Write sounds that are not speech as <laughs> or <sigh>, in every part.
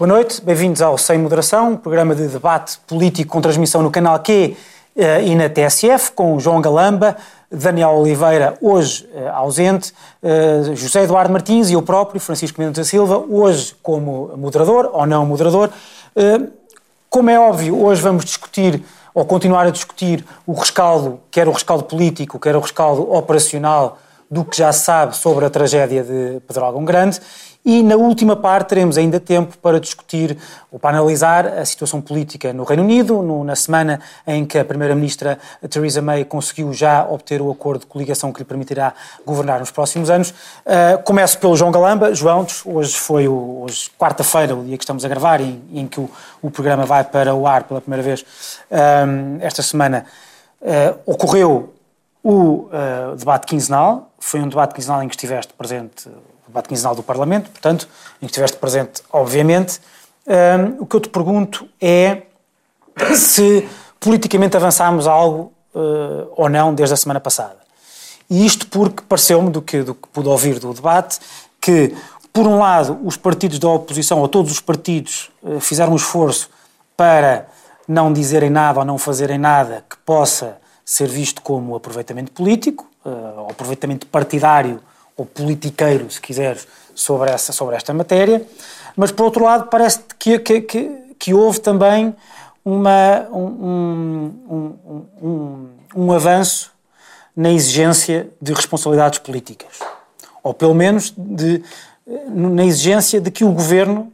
Boa noite, bem-vindos ao Sem Moderação, um programa de debate político com transmissão no canal Q eh, e na TSF, com João Galamba, Daniel Oliveira, hoje eh, ausente, eh, José Eduardo Martins e eu próprio, Francisco Mendes da Silva, hoje como moderador ou não moderador. Como é óbvio, hoje vamos discutir ou continuar a discutir o rescaldo, quer o rescaldo político, quer o rescaldo operacional do que já se sabe sobre a tragédia de Pedrógão Grande e na última parte teremos ainda tempo para discutir ou para analisar a situação política no Reino Unido, no, na semana em que a Primeira-Ministra Theresa May conseguiu já obter o acordo de coligação que lhe permitirá governar nos próximos anos. Uh, começo pelo João Galamba. João, hoje foi o, hoje, quarta-feira, o dia que estamos a gravar, em, em que o, o, programa vai para o ar pela primeira vez um, esta semana. Uh, ocorreu o uh, debate quinzenal, foi um debate quinzenal em que estiveste presente debate quinzenal do Parlamento, portanto, em que estiveste presente, obviamente. Um, o que eu te pergunto é <coughs> se politicamente avançámos algo uh, ou não desde a semana passada. E isto porque pareceu-me, do que, do que pude ouvir do debate, que, por um lado, os partidos da oposição, ou todos os partidos, uh, fizeram um esforço para não dizerem nada ou não fazerem nada que possa ser visto como aproveitamento político, uh, ou aproveitamento partidário ou politiqueiro, se quiseres, sobre, essa, sobre esta matéria, mas por outro lado parece que, que, que, que houve também uma, um, um, um, um avanço na exigência de responsabilidades políticas, ou pelo menos de, na exigência de que o governo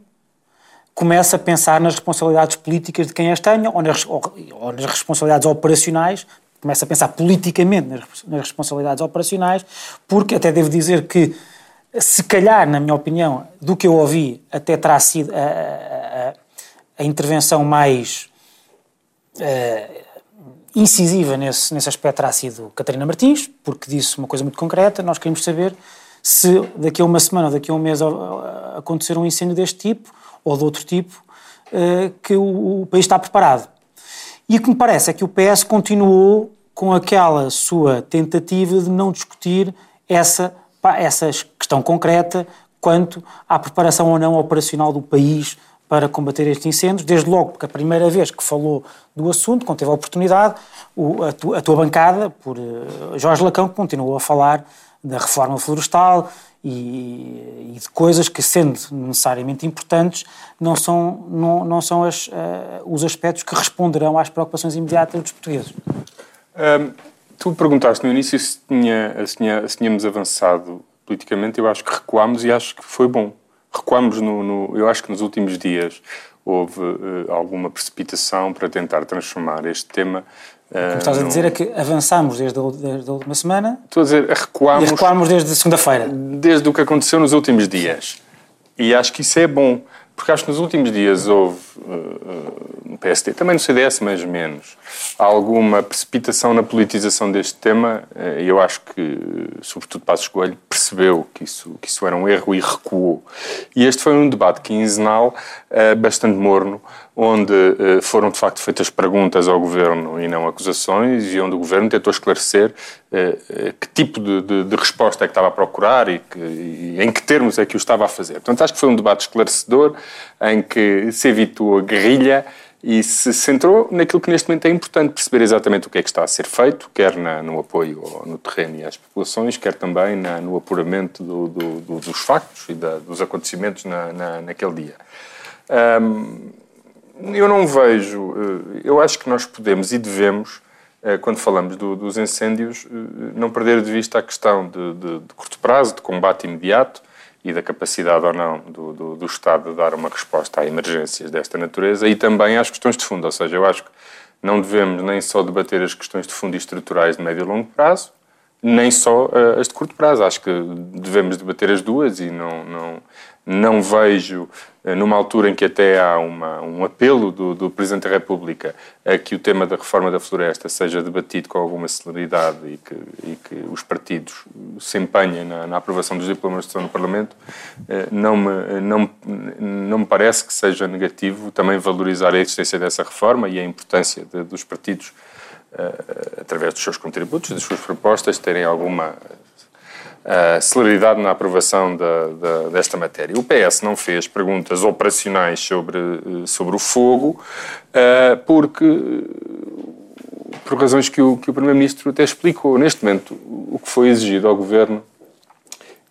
comece a pensar nas responsabilidades políticas de quem as tenha ou nas, ou, ou nas responsabilidades operacionais começa a pensar politicamente nas, responsabilidades operacionais, porque até devo dizer que, se calhar, na minha opinião, do que eu ouvi, até terá sido a, a, a intervenção mais uh, incisiva nesse, nesse aspecto terá sido Catarina Martins, porque disse uma coisa muito concreta, nós queremos saber se daqui a uma semana ou daqui a um mês acontecer um incêndio deste tipo ou de outro tipo, uh, que o país está preparado. E o que me parece é que o PS continuou com aquela sua tentativa de não discutir essa, essa questão concreta quanto à preparação ou não operacional do país para combater estes incêndios, desde logo porque a primeira vez que falou do assunto, quando teve a oportunidade, o, a, tu, a, tua bancada, por uh, Jorge Lacão, continuou a falar da reforma florestal e, e, de coisas que, sendo necessariamente importantes, não são, não, não são as, uh, os aspectos que responderão às preocupações imediatas dos portugueses. Um, tu perguntaste no início se, tinha, se, tinha, se tínhamos avançado politicamente, eu acho que recuámos e acho que foi bom. Recuámos no, no eu acho que nos últimos dias houve uh, alguma precipitação para tentar transformar este tema o que estás a dizer é que avançamos desde a, desde a última semana. Estou a dizer, recuámos. Recuámos desde segunda-feira. Desde o que aconteceu nos últimos dias. E acho que isso é bom, porque acho que nos últimos dias houve, uh, no PSD, também no CDS, mas menos, alguma precipitação na politização deste tema. E eu acho que, sobretudo Passos Coelho, percebeu que isso, que isso era um erro e recuou. E este foi um debate quinzenal uh, bastante morno onde eh, foram de facto feitas perguntas ao governo e não acusações, e onde o governo tentou esclarecer eh, eh, que tipo de, de, de resposta é que estava a procurar e, que, e, em que termos é que o estava a fazer. Portanto, acho que foi um debate esclarecedor em que se evitou a guerrilha e se centrou naquilo que neste momento é importante, perceber exatamente o que é que está a ser feito, quer na, no apoio no terreno e às populações, quer também na, no apuramento do, do, dos factos e da, dos acontecimentos na, naquele dia. Um, eu não vejo. Eh, eu acho que nós podemos e devemos, eh, quando falamos do, dos incêndios, eh, não perder de vista a questão de, de, de, curto prazo, de combate imediato e da capacidade ou não do, do, do, Estado de dar uma resposta a emergências desta natureza e também às questões de fundo. Ou seja, eu acho que não devemos nem só debater as questões de fundo e estruturais de médio e longo prazo, nem só as de curto prazo. Acho que devemos debater as duas e não, não, não vejo, eh, numa altura em que até há uma, um apelo do, do, Presidente da República a que o tema da reforma da floresta seja debatido com alguma celeridade e que, e que os partidos se empenhem na, na aprovação dos diplomas de no Parlamento, eh, não me, não, não me parece que seja negativo também valorizar a existência dessa reforma e a importância de, dos partidos, eh, através dos seus contributos, das suas propostas, terem alguma celeridade na aprovação da, da, desta matéria. O PS não fez perguntas operacionais sobre, sobre o fogo, uh, porque por razões que o, que o Primeiro-Ministro até explicou. Neste momento, o que foi exigido ao Governo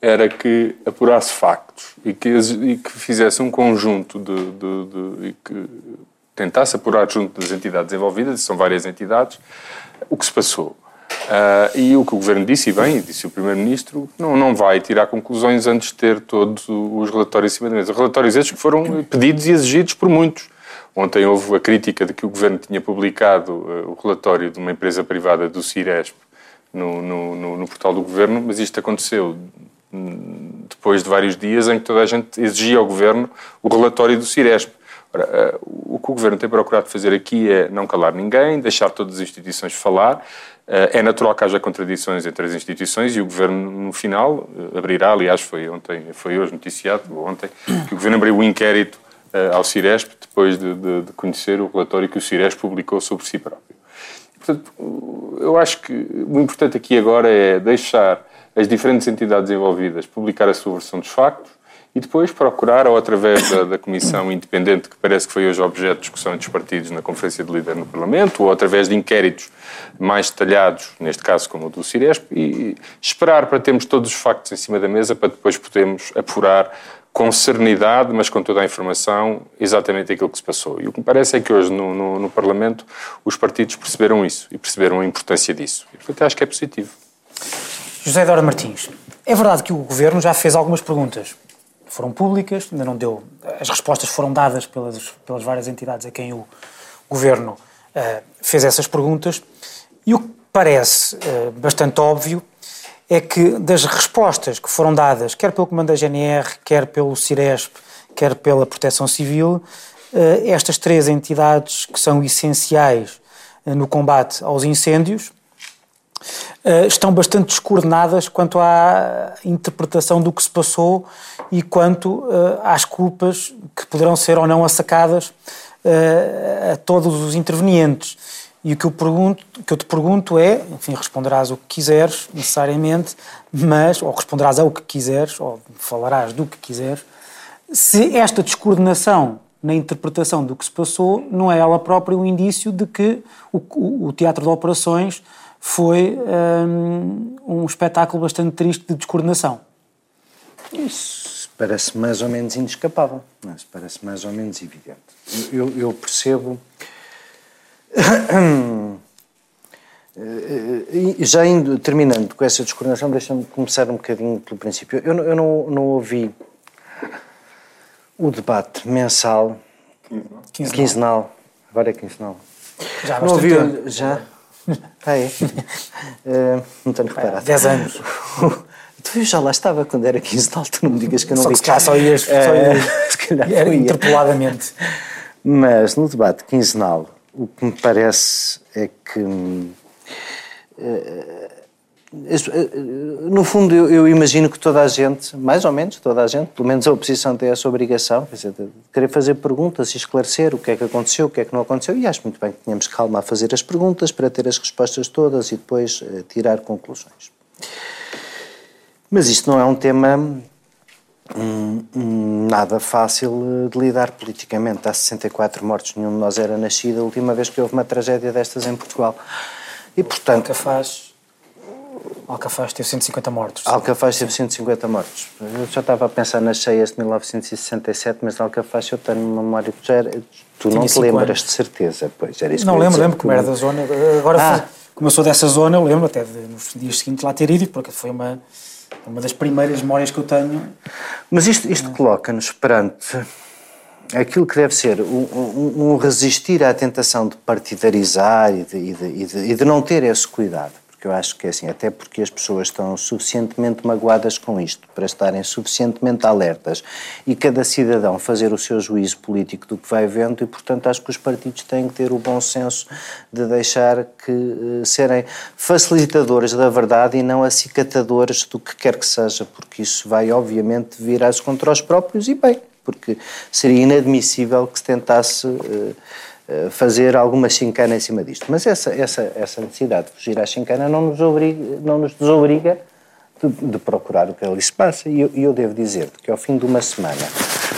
era que apurasse factos e que, e que fizesse um conjunto de, de, de, e que tentasse apurar junto das entidades envolvidas, são várias entidades, o que se passou. Uh, e o que o Governo disse, e bem, disse o Primeiro-Ministro, não, não vai tirar conclusões antes de ter todos os relatórios em cima da mesa. Relatórios estes que foram pedidos e exigidos por muitos. Ontem houve a crítica de que o Governo tinha publicado uh, o relatório de uma empresa privada do Ciresp no, no, no, no portal do Governo, mas isto aconteceu depois de vários dias em que toda a gente exigia ao Governo o relatório do Ciresp. Ora, eh, o que o Governo tem procurado fazer aqui é não calar ninguém, deixar todas as instituições falar. Eh, é natural que haja contradições entre as instituições e o Governo, no final, eh, abrirá, aliás, foi, ontem, foi hoje noticiado, ontem, que o Governo abriu um inquérito ao Ciresp depois de, de, de conhecer o relatório que o Ciresp publicou sobre si próprio. Portanto, eu acho que o importante aqui agora é deixar as diferentes entidades envolvidas publicar a sua versão dos factos e depois procurar, ou através da, da, comissão independente, que parece que foi hoje objeto de discussão entre os partidos na Conferência de Líder no Parlamento, ou através de inquéritos mais detalhados, neste caso como o do Ciresp, e esperar para termos todos os factos em cima da mesa para depois podermos apurar com serenidade, mas com toda a informação, exatamente aquilo que se passou. E o que me parece é que hoje no, no, no Parlamento os partidos perceberam isso e perceberam a importância disso. E, portanto, acho que é positivo. José Dora Martins, é verdade que o Governo já fez algumas perguntas. Foram públicas, ainda não deu. As respostas foram dadas pelas, pelas várias entidades a quem o Governo uh, fez essas perguntas. E o que parece uh, bastante óbvio é que das respostas que foram dadas, quer pelo Comando da GNR, quer pelo Ciresp, quer pela Proteção Civil, uh, estas três entidades que são essenciais no combate aos incêndios, estão bastante descoordenadas quanto à interpretação do que se passou e quanto uh, às culpas que poderão ser ou não assacadas uh, a todos os intervenientes. E o que eu, pergunto, que eu te pergunto é, enfim, responderás o que quiseres, necessariamente, mas, ou responderás ao que quiseres, ou falarás do que quiseres, se esta descoordenação na interpretação do que se passou não é ela própria um indício de que o, o, o teatro de operações foi um, um espetáculo bastante triste de descoordenação. Isso parece mais ou menos inescapável, mas parece mais ou menos evidente. Eu, eu percebo. <coughs> Já indo, terminando com essa descoordenação, deixa-me começar um bocadinho pelo princípio. Eu, eu não, não ouvi o debate mensal, quinzenal, quinzenal agora é quinzenal. Já não ouvi, já? <laughs> Ah, é? uh, não tenho reparado. 10 anos. <laughs> Tu já lá estava quando era 15 de alto, não me digas que eu não só vi. Que só ias, só ias uh, <laughs> se calhar era interpoladamente. Mas no debate quinzenal, o que me parece é que. Uh, no fundo, eu, eu, imagino que toda a gente, mais ou menos toda a gente, pelo menos a oposição tem essa obrigação, quer dizer, de querer fazer perguntas e esclarecer o que é que aconteceu, o que é que não aconteceu, e acho muito bem que tínhamos calma a fazer as perguntas para ter as respostas todas e depois tirar conclusões. Mas isto não é um tema hum, hum, nada fácil de lidar politicamente. Há 64 mortos, nenhum de nós era nascido a última vez que houve uma tragédia destas em Portugal. E, portanto... faz Alcafaz teve 150 mortos. Alcafaz teve 150 mortos. Eu já estava a pensar nas cheias de 1967, mas Alcafaz eu tenho uma memória que já era, Tu Tinha não te lembras anos. de certeza, pois era isso Não lembro, lembro como era da zona. Agora, ah. como eu sou dessa zona, eu lembro até de, nos dias seguintes lá ter ido, porque foi uma, uma das primeiras memórias que eu tenho. Mas isto, isto coloca-nos perante aquilo que deve ser um, um, um, resistir à tentação de partidarizar e de, e, de, e, de, e de não ter esse cuidado eu acho que é assim, até porque as pessoas estão suficientemente magoadas com isto, para estarem suficientemente alertas e cada cidadão fazer o seu juízo político do que vai vendo e, portanto, acho que os partidos têm que ter o bom senso de deixar que uh, serem facilitadores da verdade e não acicatadores do que quer que seja, porque isso vai, obviamente, virar-se contra os próprios e bem, porque seria inadmissível que se tentasse. Uh, fazer alguma chincana em cima disto. Mas essa, essa, essa necessidade de fugir à chincana não nos, obriga, não nos desobriga de, de procurar o que ali se passa. E eu, eu devo dizer que ao fim de uma semana,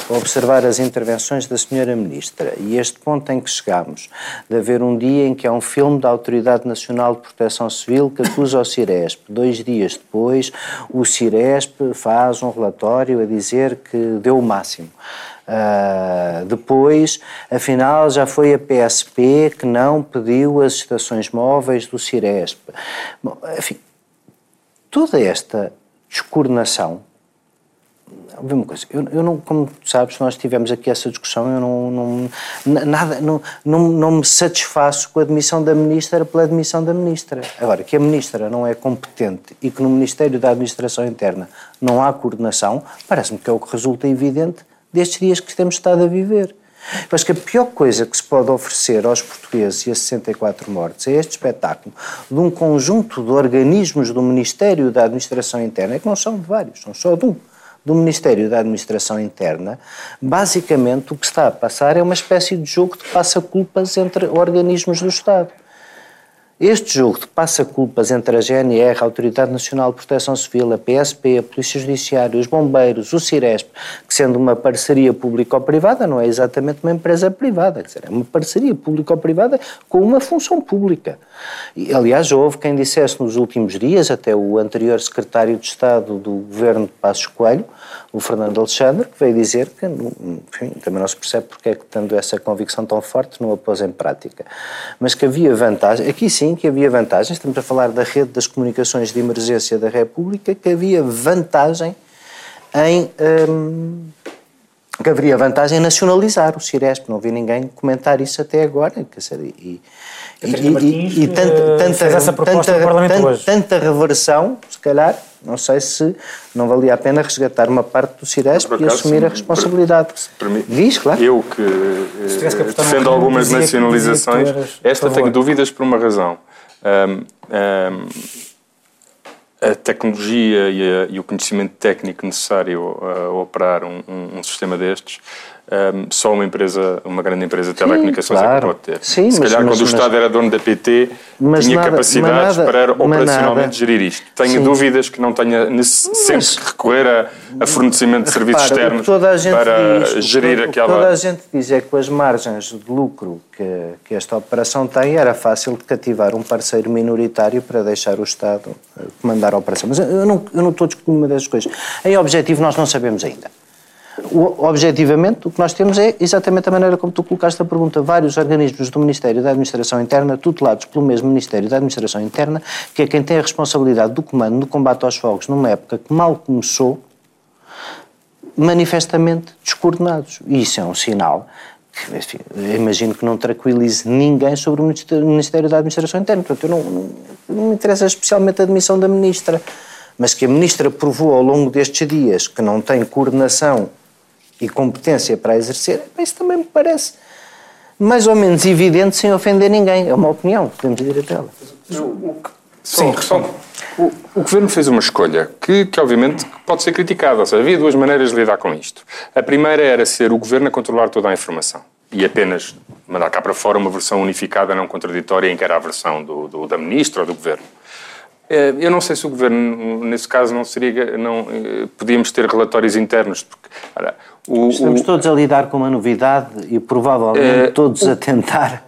observar as intervenções da senhora Ministra e este ponto em que chegamos, de haver um dia em que há um filme da Autoridade Nacional de Proteção Civil que acusa o Ciresp. Dois dias depois, o Ciresp faz um relatório a dizer que deu o máximo. Uh, depois, afinal, já foi a PSP que não pediu as estações móveis do Ciresp. Bom, enfim, toda esta descoordenação. Uma coisa, eu, eu, não, como sabes, nós tivemos aqui essa discussão, eu não, não, nada, não, não, não me satisfaço com a admissão da Ministra pela admissão da Ministra. Agora, que a Ministra não é competente e que no Ministério da Administração Interna não há coordenação, parece-me que é o que resulta evidente destes dias que temos estado a viver. Eu acho que a pior coisa que se pode oferecer aos portugueses e a 64 mortes é este espetáculo de um conjunto de organismos do Ministério da Administração Interna, que não são de vários, são só de um, do Ministério da Administração Interna. Basicamente, o que está a passar é uma espécie de jogo de passa-culpas entre organismos do Estado. Este jogo de passa-culpas entre a GNR, a Autoridade Nacional de Proteção Civil, a PSP, a Polícia Judiciária, os bombeiros, o Ciresp, que sendo uma parceria público-privada, não é exatamente uma empresa privada, quer dizer, é uma parceria público-privada com uma função pública. E, aliás, houve quem dissesse nos últimos dias, até o anterior secretário de Estado do governo de Passos Coelho, o Fernando Alexandre, que veio dizer que, enfim, também não se percebe porque é que, tendo essa convicção tão forte, não a pôs em prática. Mas que havia vantagem, aqui sim que havia vantagens, estamos a falar da rede das comunicações de emergência da República, que havia vantagem em. Hum, que haveria vantagem em nacionalizar o Ciresp. Não vi ninguém comentar isso até agora. Quer dizer, e, e, e, e tanta, eh, tanta, essa proposta tanta, no Parlamento tanta, hoje. tanta reversão, se calhar, não sei se não valia a pena resgatar uma parte do Ciresp e assumir a responsabilidade. Diz, claro. Eu que, que defendo algumas nacionalizações, esta tenho dúvidas por uma razão. Um, um, a tecnologia e, a, e, o conhecimento técnico necessário a, operar um, um, um sistema destes um, só uma empresa, uma grande empresa de telecomunicações claro. é que pode ter. Sim, Se mas, calhar, mas, quando mas, o Estado era dono da PT, tinha nada, capacidades nada, para operacionalmente nada. gerir isto. Tenho Sim. dúvidas que não tenha sempre que recorrer a, a fornecimento de serviços repara, externos para diz, gerir o aquela. O que toda a gente diz é que com as margens de lucro que, que esta operação tem, era fácil de cativar um parceiro minoritário para deixar o Estado eh, comandar a operação. Mas eu não, eu não estou discutindo uma dessas coisas. Em objetivo, nós não sabemos ainda. O, objetivamente, o que nós temos é exatamente a maneira como tu colocaste a pergunta. Vários organismos do Ministério da Administração Interna, tutelados pelo mesmo Ministério da Administração Interna, que é quem tem a responsabilidade do comando no combate aos fogos numa época que mal começou, manifestamente descoordenados. E isso é um sinal que, enfim, imagino que não tranquilize ninguém sobre o Ministério da Administração Interna. Portanto, eu não, não, não me interessa especialmente a admissão da Ministra mas que a Ministra provou ao longo destes dias que não tem coordenação e competência para exercer, isso também me parece mais ou menos evidente sem ofender ninguém. É uma opinião, podemos dizer até ela. Sim, o, o, Governo fez uma escolha que, que, obviamente, pode ser criticada. Ou seja, havia duas maneiras de lidar com isto. A primeira era ser o Governo a controlar toda a informação e apenas mandar cá para fora uma versão unificada, não contraditória, em que era a versão do, do, da Ministra ou do Governo. Eh, eu não sei se o Governo, nesse caso, não seria. Não, eh, podíamos ter relatórios internos, porque o, Estamos o, todos a lidar com uma novidade e provavelmente é, todos o, a tentar.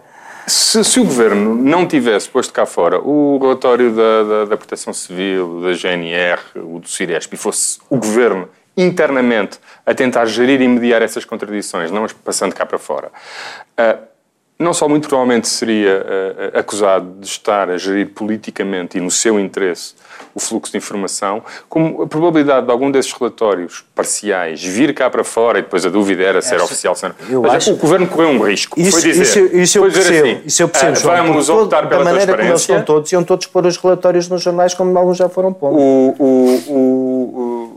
Se, se, o Governo não tivesse posto cá fora o relatório da, da, da Proteção Civil, da GNR, o do Ciresp, e fosse o Governo internamente a tentar gerir e mediar essas contradições, não as passando cá para fora, uh, não só muito provavelmente seria uh, acusado de estar a gerir politicamente e no seu interesse o fluxo de informação, como a probabilidade de algum desses relatórios parciais vir cá para fora e depois a dúvida era se era oficial não. Mas acho... o governo correu um risco. Isso, foi dizer, isso, isso eu percebo. Assim, isso eu percebo uh, vamos todo, optar pela da maneira como eles estão todos, iam todos pôr os relatórios nos jornais como alguns já foram pondo. O, o, o,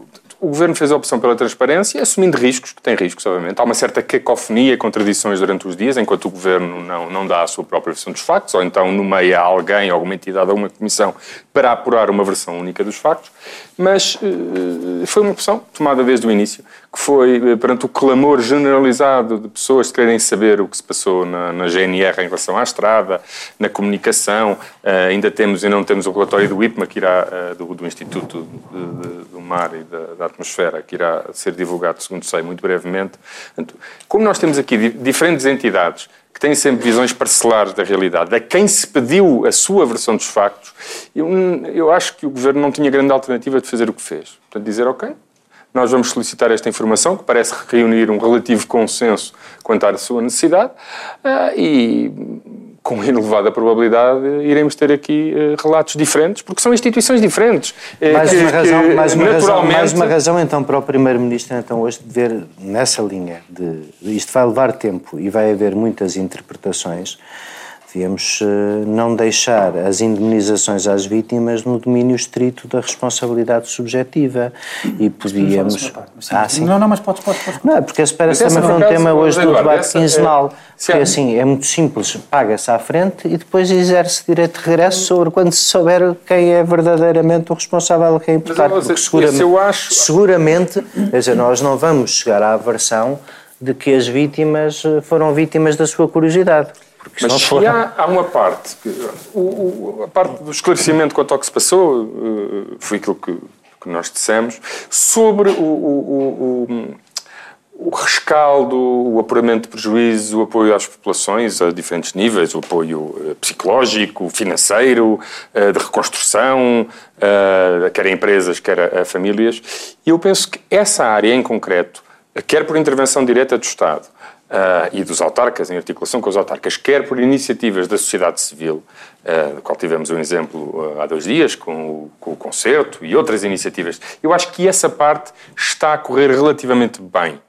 o governo fez a opção pela transparência, assumindo riscos, que tem riscos, obviamente. Há uma certa cacofonia, contradições durante os dias, enquanto o governo não, não dá a sua própria versão dos factos, ou então nomeia alguém, alguma entidade, alguma comissão para apurar uma versão única dos factos. Mas uh, foi uma opção tomada desde o início, que foi eh, perante o clamor generalizado de pessoas que querem saber o que se passou na, na GNR em relação à estrada, na comunicação. Uh, ainda temos e não temos o relatório do IPMA, que irá, uh, do, do, Instituto de, de, do Mar e da, da, Atmosfera, que irá ser divulgado, segundo sei, muito brevemente. Como nós temos aqui diferentes entidades que têm sempre visões parcelares da realidade, a quem se pediu a sua versão dos factos, eu, eu acho que o Governo não tinha grande alternativa de fazer o que fez. Portanto, dizer, ok, nós vamos solicitar esta informação, que parece reunir um relativo consenso quanto à sua necessidade, ah, e com elevada probabilidade iremos ter aqui uh, relatos diferentes, porque são instituições diferentes. Eh, mais uma, razão, mais, uma naturalmente... razão, mais uma razão, então, para o Primeiro-Ministro, então, hoje, de ver nessa linha de isto vai levar tempo e vai haver muitas interpretações. Devíamos eh, não deixar as indemnizações às vítimas no domínio estrito da responsabilidade subjetiva e podíamos... Ah, sim. Não, não, mas podes, podes, podes. Não, porque esse parece também foi um tema hoje do debate quinzenal. É, porque assim, é muito simples, paga-se à frente e depois exerce direito de regresso sobre quando se souber quem é verdadeiramente o responsável, quem é imputado. Porque seguramente, eu acho... seguramente, quer dizer, nós não vamos chegar à versão de que as vítimas eh, foram vítimas da sua curiosidade. Porque Mas se há, há, uma parte, que, o, o, a parte do esclarecimento quanto ao que se passou, uh, foi aquilo que, que, nós dissemos, sobre o, o, o rescaldo, o apuramento de prejuízo, o apoio às populações a diferentes níveis, o apoio eh, psicológico, financeiro, uh, de reconstrução, quer a empresas, quer a famílias. E eu penso que essa área em concreto, quer por intervenção direta do Estado, Uh, e dos autarcas, em articulação com os autarcas, quer por iniciativas da sociedade civil, uh, do qual tivemos um exemplo uh, há dois dias, com o, com o concerto e outras iniciativas. Eu acho que essa parte está a correr relativamente bem.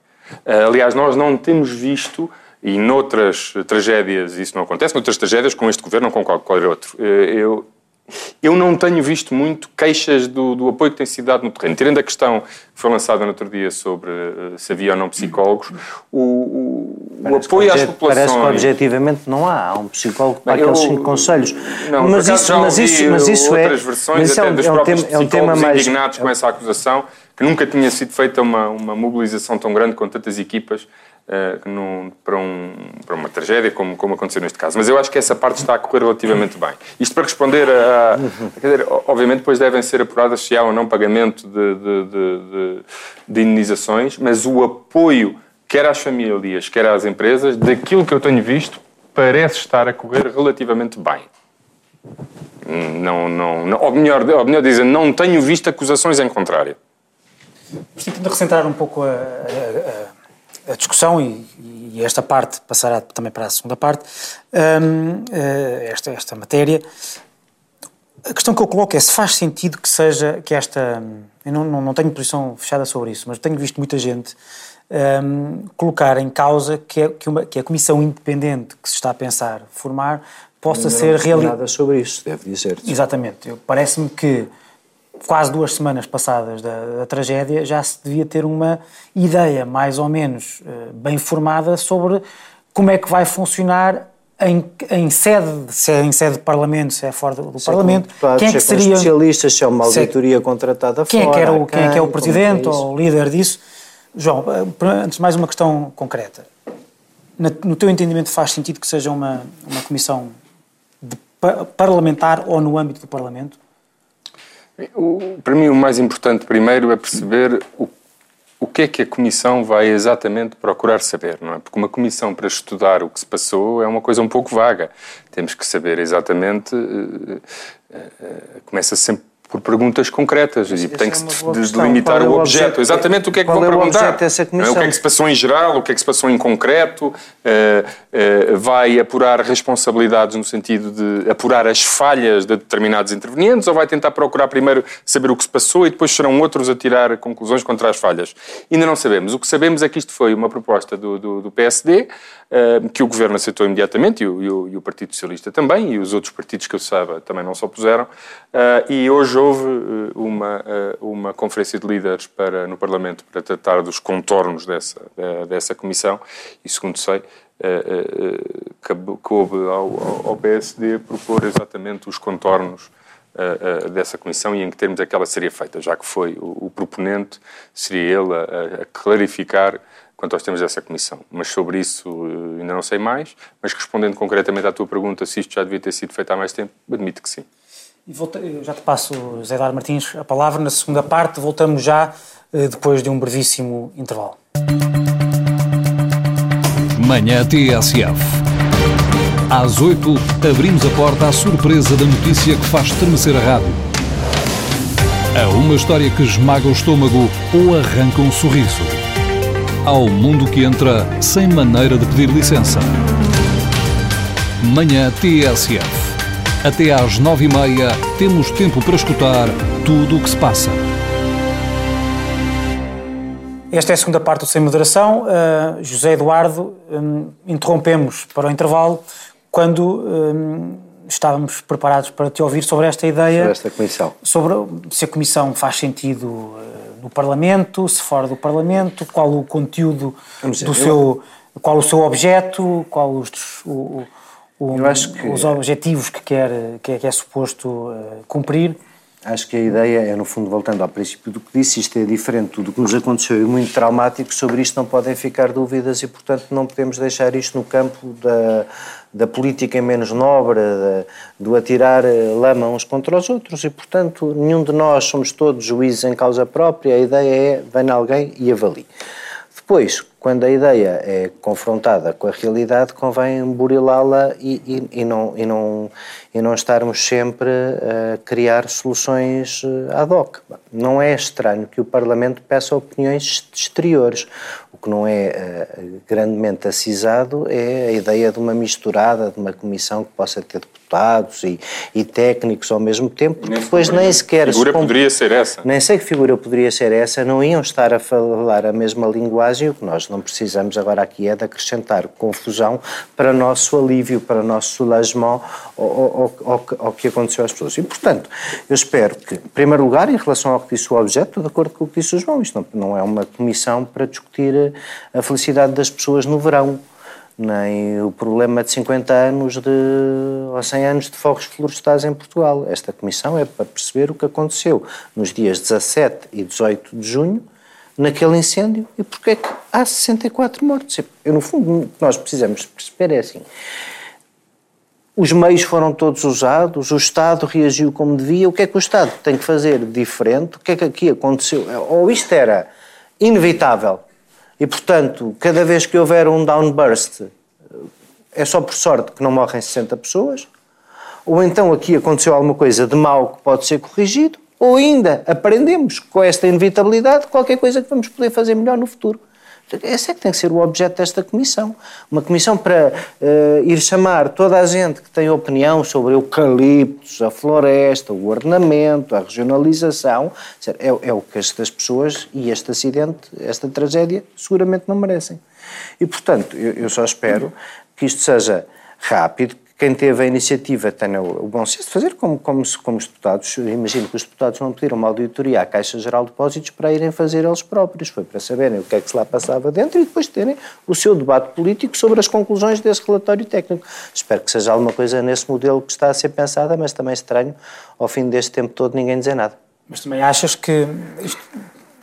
aliás, nós não temos visto, e noutras tragédias isso não acontece, noutras tragédias com este governo ou com qualquer outro, eu, eu não tenho visto muito queixas do, do, apoio que tem sido dado no terreno. Tirando a questão que foi lançada no outro dia sobre uh, se havia ou não psicólogos, o, o, o apoio às populações... Parece que objetivamente não há. Há um psicólogo para aqueles cinco conselhos. Não, mas, isso, mas, isso, mas isso é... outras versões, mas até é um, dos é próprios é um tema mais... indignados com essa acusação, que nunca tinha sido feita uma, uma mobilização tão grande com tantas equipas uh, num, para, um, para uma tragédia, como, como aconteceu neste caso. Mas eu acho que essa parte está a correr relativamente bem. Isto para responder a. a quer dizer, obviamente, depois devem ser apuradas se há ou não pagamento de, de, de, de indenizações, mas o apoio, quer às famílias, quer às empresas, daquilo que eu tenho visto, parece estar a correr relativamente bem. Não, não, não, ou, melhor, ou melhor dizer, não tenho visto acusações em contrário. Tentando recentrar um pouco a, a discussão e, e, esta parte passará também para a segunda parte, um, eh, esta, esta matéria. A questão que eu coloco é se faz sentido que seja que esta. Eu não, não, não tenho posição fechada sobre isso, mas tenho visto muita gente um, colocar em causa que, é, que, uma, que a comissão independente que se está a pensar formar possa não ser realizada. sobre isso, deve dizer. -te. Exatamente. Parece-me que quase duas semanas passadas da, da, tragédia, já se devia ter uma ideia mais ou menos uh, bem formada sobre como é que vai funcionar em, em, sede, se é em sede de Parlamento, se é fora do, se Parlamento, é quem é que seria... especialistas, se é uma auditoria contratada quem fora... É que o, quem é que é o Presidente é ou o líder disso? João, eh, antes mais uma questão concreta. No teu entendimento faz sentido que seja uma, uma comissão de, parlamentar ou no âmbito do Parlamento? O, para mim, o mais importante primeiro é perceber o, o que é que a Comissão vai exatamente procurar saber, não é? Porque uma comissão para estudar o que se passou é uma coisa um pouco vaga. Temos que saber exatamente. Uh, uh, uh, começa sempre por perguntas concretas e tem que é delimitar o, é o objeto. objeto. Exatamente o que é que vão é perguntar. É? O que é que se passou em geral, o que é que se passou em concreto, uh, uh, vai apurar responsabilidades no sentido de apurar as falhas de determinados intervenientes ou vai tentar procurar primeiro saber o que se passou e depois serão outros a tirar conclusões contra as falhas? Ainda não sabemos. O que sabemos é que isto foi uma proposta do, do, do PSD, que o Governo aceitou imediatamente e o, e, o, e o, Partido Socialista também, e os outros partidos que eu saiba também não se opuseram, e hoje houve eh, uma, eh, uma conferência de líderes para, no Parlamento para tratar dos contornos dessa, dessa comissão. E, segundo sei, coube ao, ao PSD propor exatamente os contornos dessa comissão e em que termos é que ela seria feita, já que foi o, o proponente, seria ele a, a, clarificar quanto aos termos dessa comissão. Mas sobre isso uh, ainda não sei mais, mas respondendo concretamente à tua pergunta se isto já devia ter sido feito há mais tempo, admito que sim. E volta, já te passo, José Dar Martins, a palavra. Na segunda parte, voltamos já depois de um brevíssimo intervalo. Manhã TSF. Às 8, abrimos a porta à surpresa da notícia que faz estremecer a rádio. A uma história que esmaga o estômago ou arranca um sorriso. Ao mundo que entra sem maneira de pedir licença. Manhã TSF. Até às nove e meia temos tempo para escutar tudo o que se passa. Esta é a segunda parte do Sem Moderação. Uh, José Eduardo, um, interrompemos para o intervalo quando hum, estávamos preparados para te ouvir sobre esta ideia. Sobre esta comissão. Sobre se a comissão faz sentido uh, no Parlamento, se fora do Parlamento, qual o conteúdo dizer, do eu... seu. qual o seu objeto, qual os, o, o, que... os objetivos que quer, que é, que é suposto uh, cumprir. Acho que a ideia é, no fundo, voltando ao princípio do que disse, isto é diferente do que nos aconteceu e muito traumático, sobre isto não podem ficar dúvidas e, portanto, não podemos deixar isto no campo da, da política menos nobre, do atirar eh, lama uns contra os outros e, portanto, nenhum de nós somos todos juízes em causa própria, a ideia é venha alguém e avalie. Depois, quando a ideia é confrontada com a realidade, convém burilá-la e, e, e, não, e, não, e não estarmos sempre a criar soluções eh, ad hoc. Não é estranho que o Parlamento peça opiniões exteriores. O que não é uh, grandemente acisado é a ideia de uma misturada, de uma comissão que possa ter deputados e, e técnicos ao mesmo tempo, porque depois nem sequer... Que figura se, poderia ser essa? Nem sei que figura poderia ser essa, não iam estar a falar a mesma linguagem, o que nós não precisamos agora aqui é de acrescentar confusão para nosso alívio, para nosso soulagement ao, que aconteceu às pessoas. E, portanto, eu espero que, em primeiro lugar, em relação ao que disse o objeto, de acordo com o que disse o João, isto não, não é uma comissão para discutir a felicidade das pessoas no verão nem o problema de 50 anos de, ou 100 anos de fogos florestais em Portugal. Esta comissão é para perceber o que aconteceu nos dias 17 e 18 de junho, naquele incêndio, e porque é que há 64 mortos. Eu, no fundo, o que nós precisamos perceber é assim, os meios foram todos usados, o Estado reagiu como devia, o que é que o Estado tem que fazer diferente, o que é que aqui aconteceu? Ou isto era inevitável, e, portanto, cada vez que houver um downburst, é só por sorte que não morrem 60 pessoas, ou então aqui aconteceu alguma coisa de mal que pode ser corrigido, ou ainda aprendemos com esta inevitabilidade qualquer coisa que vamos poder fazer melhor no futuro. Esse é que tem que ser o objeto desta comissão. Uma comissão para uh, ir chamar toda a gente que tem opinião sobre eucaliptos, a floresta, o ordenamento, a regionalização. É, é o que estas pessoas e este acidente, esta tragédia, seguramente não merecem. E, portanto, eu, eu só espero que isto seja rápido, quem teve a iniciativa tenha o bom senso de fazer como, como, como os deputados. Imagino que os deputados não pediram uma auditoria à Caixa Geral de Depósitos para irem fazer eles próprios. Foi para saberem o que é que se lá passava dentro e depois terem o seu debate político sobre as conclusões desse relatório técnico. Espero que seja alguma coisa nesse modelo que está a ser pensada, mas também estranho, ao fim deste tempo todo, ninguém dizer nada. Mas também achas que.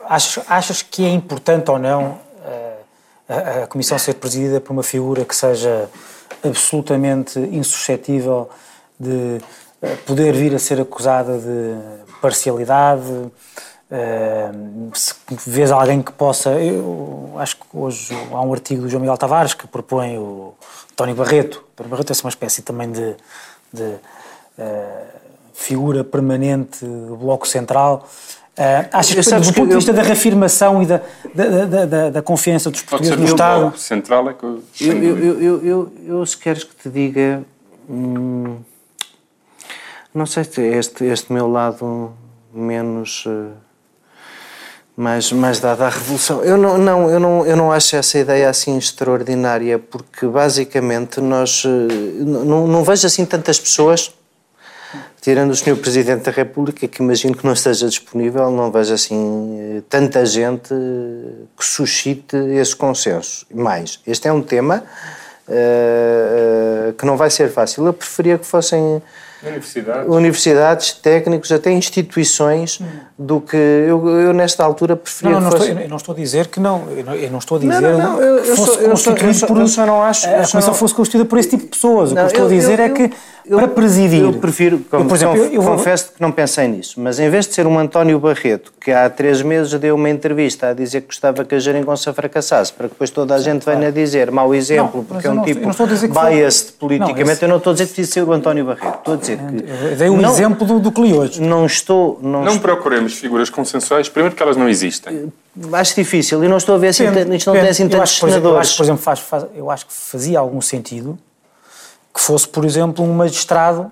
Achas, achas que é importante ou não uh, a, a Comissão ser presidida por uma figura que seja absolutamente insuscetível de eh, poder vir a ser acusada de parcialidade. Uh, se vês alguém que possa. Eu acho que hoje há um artigo do João Miguel Tavares que propõe o António Barreto. António Barreto é uma espécie também de, de uh, figura permanente do Bloco Central. Uh, acho que, do ponto de vista eu... da reafirmação e da, da, da, da, da confiança dos portugueses no Estado. central é que eu, eu, eu, eu, eu, se queres que te diga. Hum, não sei se este, este meu lado menos. Uh, mais, mais dado à revolução. Eu não, não, eu, não, eu não acho essa ideia assim extraordinária, porque basicamente nós. Uh, não, não vejo assim tantas pessoas tirando o Sr. Presidente da República, que imagino que não esteja disponível, não vejo assim tanta gente que suscite esse consenso. Mais, este é um tema uh, que não vai ser fácil. Eu preferia que fossem Universidades. universidades, técnicos, até instituições, do que eu, eu nesta altura preferia Não, não, não fosse... estou, eu não estou a dizer que não. Eu não, eu não estou a dizer Não, não, não, eu- fosse constituído por. eu só não acho- a comissão não- fosse constituída por esse tipo de pessoas. o que eu estou a dizer é que eu- para presidir. Eu prefiro, como, por exemplo, conf- eu, vou- confesso que não pensei nisso, mas em vez de ser um António Barreto, que há três meses deu uma entrevista a dizer que gostava que a Geringonça fracassasse, para que depois toda a gente venha dizer mau exemplo, Não, porque é um tipo biased politicamente. Não, esse- Eu não estou a dizer que precisa ser o António Barreto, estou a dizer que. eu dei um exemplo do, do que li hoje. Não estou. Não, Não estou- figuras consensuais, primeiro porque elas não existem. acho difícil e não estou a ver assim, Depende, isto não tem assim depende. tantos que, exemplo, eu acho, senadores. que, por exemplo, faz, faz- eu acho que fazia algum sentido que fosse, por exemplo, um magistrado,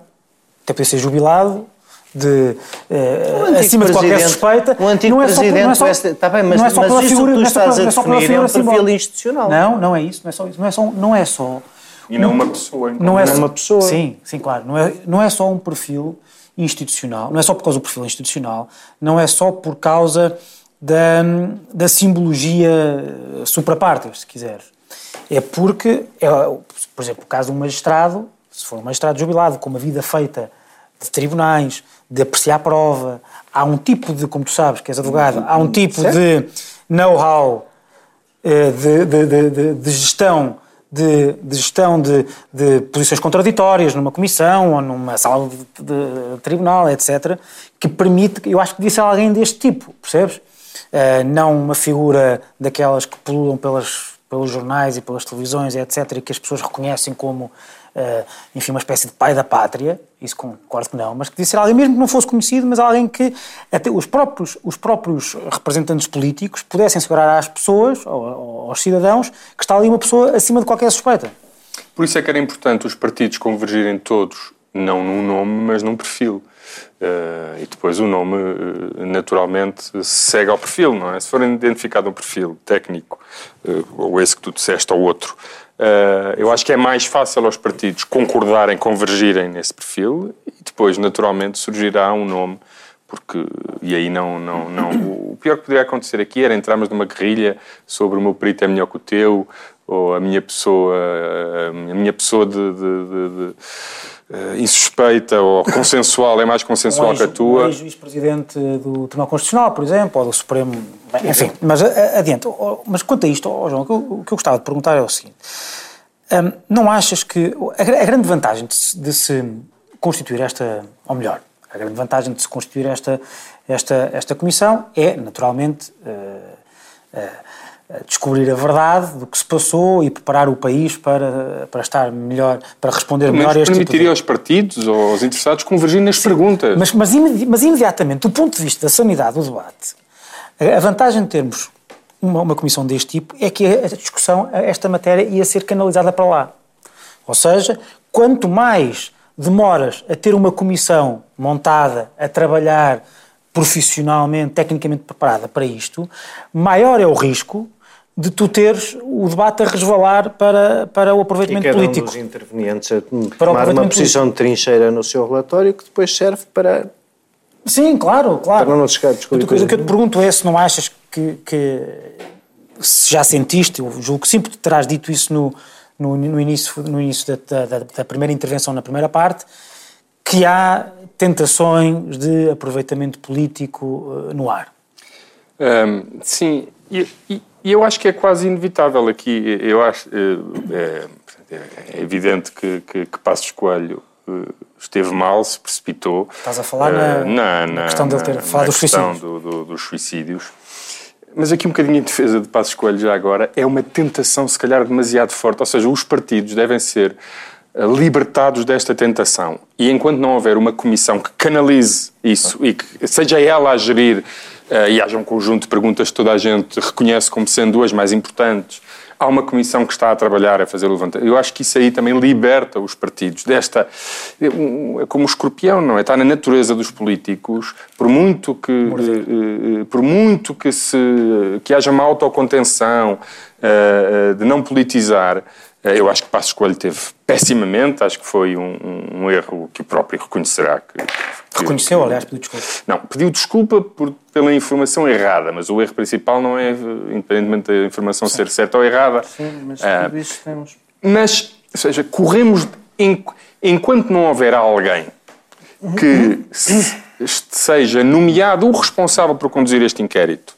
até podia ser jubilado, de, eh, antigo acima de qualquer suspeita. O antigo não é só presidente não é só- Está bem, mas, não é só mas pela figura- que tu é só estás a é só definir é um perfil institucional. Não, não é isso. Não é só isso. Não é só, não é só E não uma pessoa. não é Não é só- uma pessoa. Sim, sim, claro. Não é, não é só um perfil institucional, não é só por causa do perfil institucional, não é só por causa da, da simbologia suprapartes, se quiseres. É porque, é, por exemplo, o caso de um magistrado, se for um magistrado jubilado com uma vida feita de tribunais, de apreciar a prova, há um tipo de, como tu sabes, que és advogado, há um tipo de know-how eh, de- de- de- de gestão de, de gestão de, de posições contraditórias numa comissão ou numa sala de, de tribunal, etc., que permite, eu acho que devia ser alguém deste tipo, percebes? Eh, não uma figura daquelas que pululam pelas, pelos jornais e pelas televisões, etc., e que as pessoas reconhecem como, eh, enfim, uma espécie de pai da pátria, isso concordo que não, mas que devia ser alguém mesmo que não fosse conhecido, mas alguém que até os próprios, os próprios representantes políticos pudessem segurar às pessoas, ou, aos cidadãos, que está ali uma pessoa acima de qualquer suspeita. Por isso é que era importante os partidos convergirem todos, não num nome, mas num perfil. Eh, e depois o nome, eh, naturalmente, segue ao perfil, não é? Se for identificado um perfil técnico, eh, ou esse que tu disseste, ou outro, eu acho que é mais fácil aos partidos concordarem, convergirem nesse perfil e depois, naturalmente, surgirá um nome porque e aí não não não o pior que poderia acontecer aqui era entrarmos numa guerrilha sobre o meu perito é melhor que o teu ou a minha pessoa a minha pessoa de, de, de, de eh, insuspeita ou <coughs> consensual é mais consensual que a tua Um ex-juiz-presidente do Tribunal Constitucional, por exemplo, ou do Supremo. Bem, enfim, mas a- a- adiante. Oh, Mas quanto a isto, oh, João, o que, eu, o gostava de perguntar é o seguinte: Hum, não achas que a, a grande vantagem de se, de se constituir esta, ou melhor, a grande vantagem de se constituir esta, esta, esta comissão é, naturalmente, eh, eh, descobrir a verdade do que se passou e preparar o país para, para estar melhor, para responder melhor a este tipo de... permitiria aos partidos ou aos interessados convergir nas perguntas Mas, mas, imedi- mas imediatamente, do ponto de vista da sanidade do debate, a vantagem de termos uma, uma comissão deste tipo é que a discussão, esta matéria, ia ser canalizada para lá. Ou seja, quanto mais demoras a ter uma comissão montada, a trabalhar profissionalmente, tecnicamente preparada para isto, maior é o risco de tu teres o debate a resvalar para, para o E aproveitamento cada político. um dos intervenientes a Para o tomar uma posição de trincheira no seu relatório que depois serve para Sim, claro, claro. Para não nos chegar a Outra coisa que eu te pergunto é se não achas que, que se já sentiste, eu julgo que sim, porque terás dito isso no, no, no início, no início da, da, da primeira intervenção, na primeira parte, que há tentações de aproveitamento político eh, no ar. Hum, sim, e, e- e eu acho que é quase inevitável aqui. Eu acho eh, é, é evidente que, que, que Passos Coelho eh, esteve mal, se precipitou. Estás a falar na- Eh, na, na questão dele ter falado dos suicídios. do- do- dos suicídios. Mas aqui um bocadinho em defesa de Passos Coelho já agora, é uma tentação se calhar demasiado forte, ou seja, os partidos devem ser eh, libertados desta tentação. E enquanto não houver uma comissão que canalize isso e que seja ela a gerir eh, e haja um conjunto de perguntas que toda a gente reconhece como sendo as mais importantes, há uma comissão que está a trabalhar, a fazer levantamento. Eu acho que isso aí também liberta os partidos desta. É como o escorpião, não é? Está na natureza dos políticos, por muito que, eh, eh, por muito que, se, que haja uma autocontenção eh, eh, de não politizar. eh, Eu acho que Passos Coelho teve pessimamente, acho que foi um, um- erro que o próprio reconhecerá. Que- Reconheceu, que- aliás, pediu desculpa. não, pediu desculpa por, pela informação errada, mas o erro principal não é, independentemente da informação ser certa ou errada. mas Ah, tudo isso temos mas, ou seja, corremos, en- enquanto não houver alguém que se, seja nomeado o responsável por conduzir este inquérito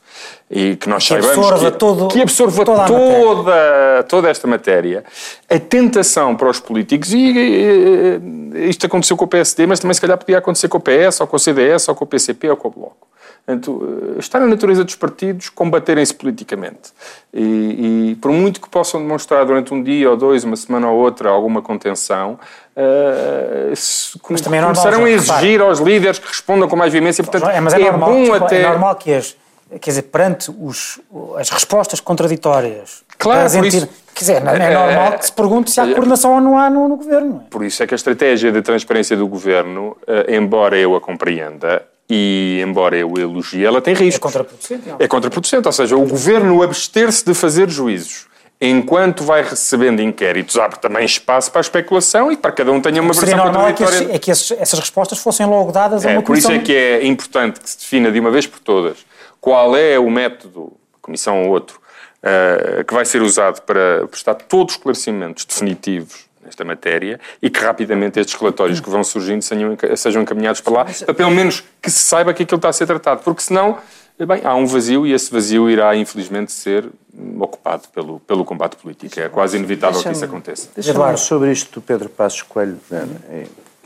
e que nós que saibamos absorva que, todo, que absorva toda, toda, toda, esta matéria, a tentação para os políticos, e, e, e, isto aconteceu com o PSD, mas também se calhar podia acontecer com o PS, ou com o CDS, ou com o PCP, ou com o Bloco. Portanto, está na natureza dos partidos combaterem-se politicamente. E, e, por muito que possam demonstrar durante um dia ou dois, uma semana ou outra, alguma contenção, uh, se, é começarão a exigir repare. aos líderes que respondam com mais veemência. Portanto, é, mas é, é normal, bom até... É normal que as quer dizer, perante os, as respostas contraditórias. Claro, por isso, quer dizer, é, é normal que se pergunte se há coordenação ou não há no, no governo. É? Por isso é que a estratégia de transparência do governo, eh, embora eu a compreenda, e embora eu elogie, ela tem riscos. É contraproducente. Não. É contraproducente, ou seja, o governo abster-se de fazer juízos enquanto vai recebendo inquéritos, abre também espaço para a especulação e para cada um tenha uma versão Seria normal é que, esses, é que esses, essas respostas fossem logo dadas a uma é, Por isso é que é importante que se defina de uma vez por todas qual é o método, comissão ou outro, uh, que vai ser usado para prestar todos os esclarecimentos definitivos nesta matéria e que rapidamente estes relatórios que vão surgindo sejam, sejam encaminhados para lá, para pelo menos que se saiba que aquilo está a ser tratado, porque senão bem, há um vazio e esse vazio irá infelizmente ser ocupado pelo, pelo combate político. É quase inevitável que isso aconteça. Deixa-me sobre isto do Pedro Passos Coelho